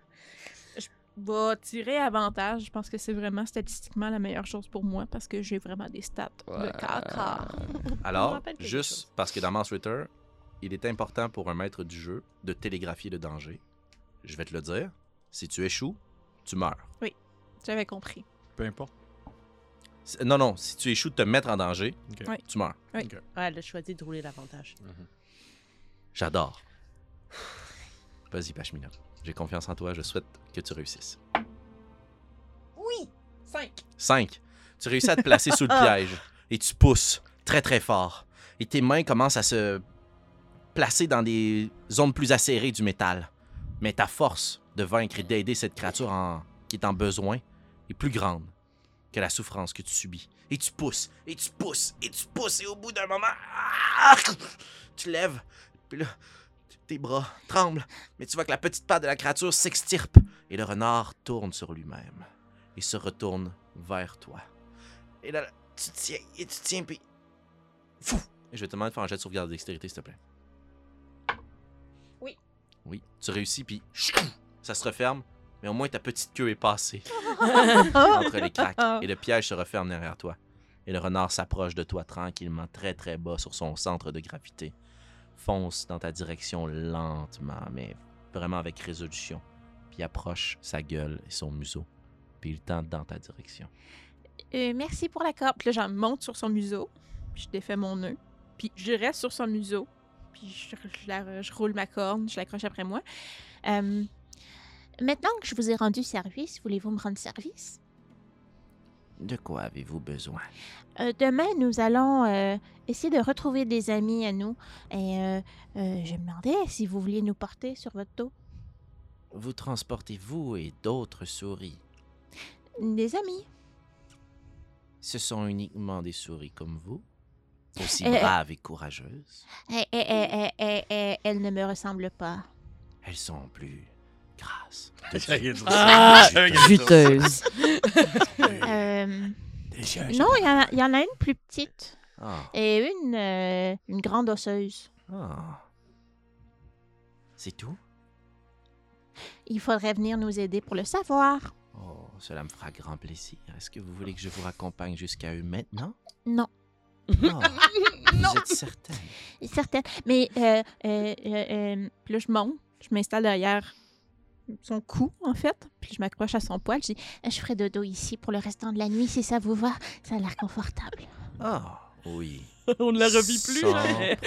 Je vais tirer avantage. Je pense que c'est vraiment statistiquement la meilleure chose pour moi parce que j'ai vraiment des stats de caca. [laughs] Alors, juste chose. parce que dans Monster Eater, il est important pour un maître du jeu de télégraphier le danger. Je vais te le dire. Si tu échoues, tu meurs. J'avais compris. Peu importe. Non, non, si tu échoues de te mettre en danger, Ok. Ouais. tu meurs. Ouais, elle a choisi de rouler l'avantage. J'adore. Vas-y, Pashmina. J'ai confiance en toi. Je souhaite que tu réussisses. Oui! 5. 5. Tu réussis à te placer sous le [laughs] piège et tu pousses très très fort. Et tes mains commencent à se placer dans des zones plus acérées du métal. Mais ta force de vaincre et d'aider cette créature en... qui est en besoin est plus grande que la souffrance que tu subis. Et tu pousses, et tu pousses, et tu pousses, et au bout d'un moment, ah! tu lèves, puis là, tes bras tremblent, mais tu vois que la petite patte de la créature s'extirpe, et le renard tourne sur lui-même et se retourne vers toi. Et là, tu tiens, et tu tiens, puis... Fou! Et je vais te demander de faire un jet de sauvegarde de dextérité, s'il te plaît. Oui. Oui, tu réussis, puis ça se referme, mais au moins ta petite queue est passée [laughs] entre les craques, et le piège se referme derrière toi. Et le renard s'approche de toi tranquillement, très très bas sur son centre de gravité. Fonce dans ta direction lentement, mais vraiment avec résolution. Puis approche sa gueule et son museau. Puis il tente dans ta direction. Euh, merci pour la corde. Puis là, j'en monte sur son museau. Je défais mon nœud. Puis je reste sur son museau. Puis je, je je roule ma corne, je l'accroche après moi. Euh, maintenant que je vous ai rendu service, voulez-vous me rendre service? De quoi avez-vous besoin? Euh, demain, nous allons euh, essayer de retrouver des amis à nous. Et euh, je me demandais si vous vouliez nous porter sur votre dos. Vous transportez vous et d'autres souris? Des amis. Ce sont uniquement des souris comme vous, aussi braves et courageuses? Eh, eh, eh, elles ne me ressemblent pas. Elles sont plus grasses. [laughs] Ah, Juteuse. juteuse. [laughs] Euh, non, il y, en a- il y en a une plus petite Ah, et une, euh, une grande osseuse. ah. C'est tout? Il faudrait venir nous aider pour le savoir. Oh, cela me fera grand plaisir. Est-ce que vous voulez que je vous raccompagne jusqu'à eux maintenant? Non, Ah, [laughs] Vous êtes certaine certaine. Mais euh, euh, euh, euh, Puis là, je monte, je m'installe derrière son cou, en fait. Puis je m'accroche à son poil. Je dis je ferai dodo ici pour le restant de la nuit si ça vous va. Ça a l'air confortable. Ah, oui. [laughs] On ne la revit plus. Sans jamais.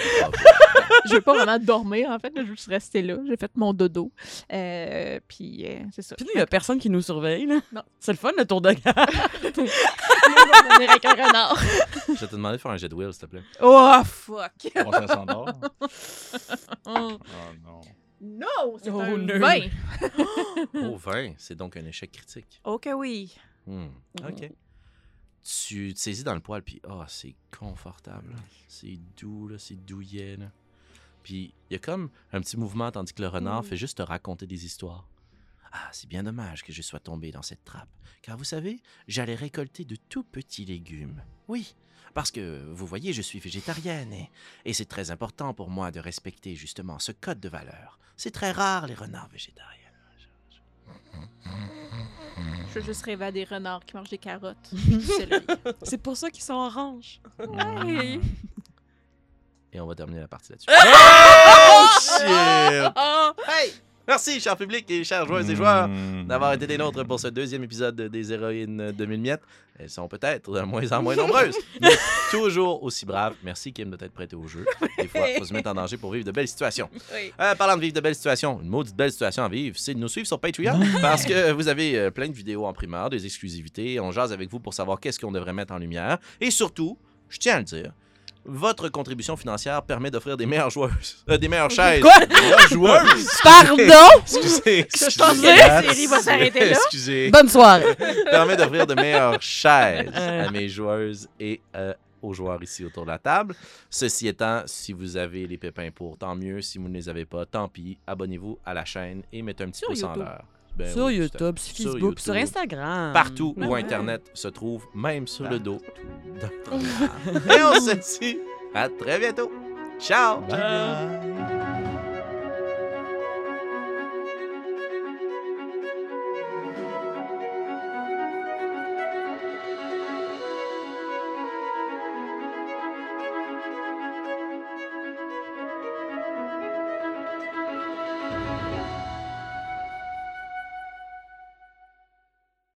Je veux pas vraiment dormir, en fait. je veux juste rester là. J'ai fait mon dodo. Euh, puis euh, c'est ça. Puis il n'y a personne qui nous surveille. Là. Non. C'est le fun, le tour de garde. [laughs] On va venir avec un renard. Je vais te demander de faire un jet de will, s'il te plaît. Oh, fuck! Ça s'endort. [laughs] Oh non. Non! C'est Oh, un nerd. 20! Oh, 20, [laughs] c'est donc un échec critique. Ok, oui. Hmm, OK. Tu te saisis dans le poil, puis ah, c'est confortable. C'est doux, là, c'est douillet. Là. Puis il y a comme un petit mouvement, tandis que le renard fait juste te raconter des histoires. Ah, c'est bien dommage que je sois tombé dans cette trappe. Car vous savez, j'allais récolter de tout petits légumes. Oui, parce que, vous voyez, je suis végétarienne et, et c'est très important pour moi de respecter justement ce code de valeur. C'est très rare, les renards végétariens. Je veux juste rêver à des renards qui mangent des carottes. [laughs] C'est pour ça qu'ils sont oranges. Ouais. Et on va terminer la partie là-dessus. [laughs] Oh, shit! Oh! Hey! Merci, cher public et chers joueurs et joueurs, Mm. d'avoir été des nôtres pour ce deuxième épisode des Héroïnes de Mille Miettes. Elles sont peut-être de moins en moins nombreuses, [laughs] mais toujours aussi braves. Merci, Kim, de t'être prêté au jeu. Des fois, il faut se mettre en danger pour vivre de belles situations. Oui. Euh, parlant de vivre de belles situations, une maudite belle situation à vivre, c'est de nous suivre sur Patreon parce que vous avez euh, plein de vidéos en primeur, des exclusivités. On jase avec vous pour savoir qu'est-ce qu'on devrait mettre en lumière. Et surtout, je tiens à le dire, votre contribution financière permet d'offrir des meilleures joueuses, euh, des meilleures chaises, Quoi? des meilleures joueuses. [laughs] Pardon! Excusez, excusez. Je pensais que la série va s'arrêter là. Excusez. Bonne soirée. [laughs] Permet d'offrir de meilleures chaises à mes joueuses et euh, aux joueurs ici autour de la table. Ceci étant, si vous avez les pépins pour, tant mieux. Si vous ne les avez pas, tant pis. Abonnez-vous à la chaîne et mettez un petit Sur pouce en l'air. Ben sur oui, YouTube, sur Facebook, sur, YouTube. Instagram. Partout Ben où ouais. Internet se trouve, même sur le Partout. dos [laughs] Et on se dit à très bientôt. Ciao! Bye bye.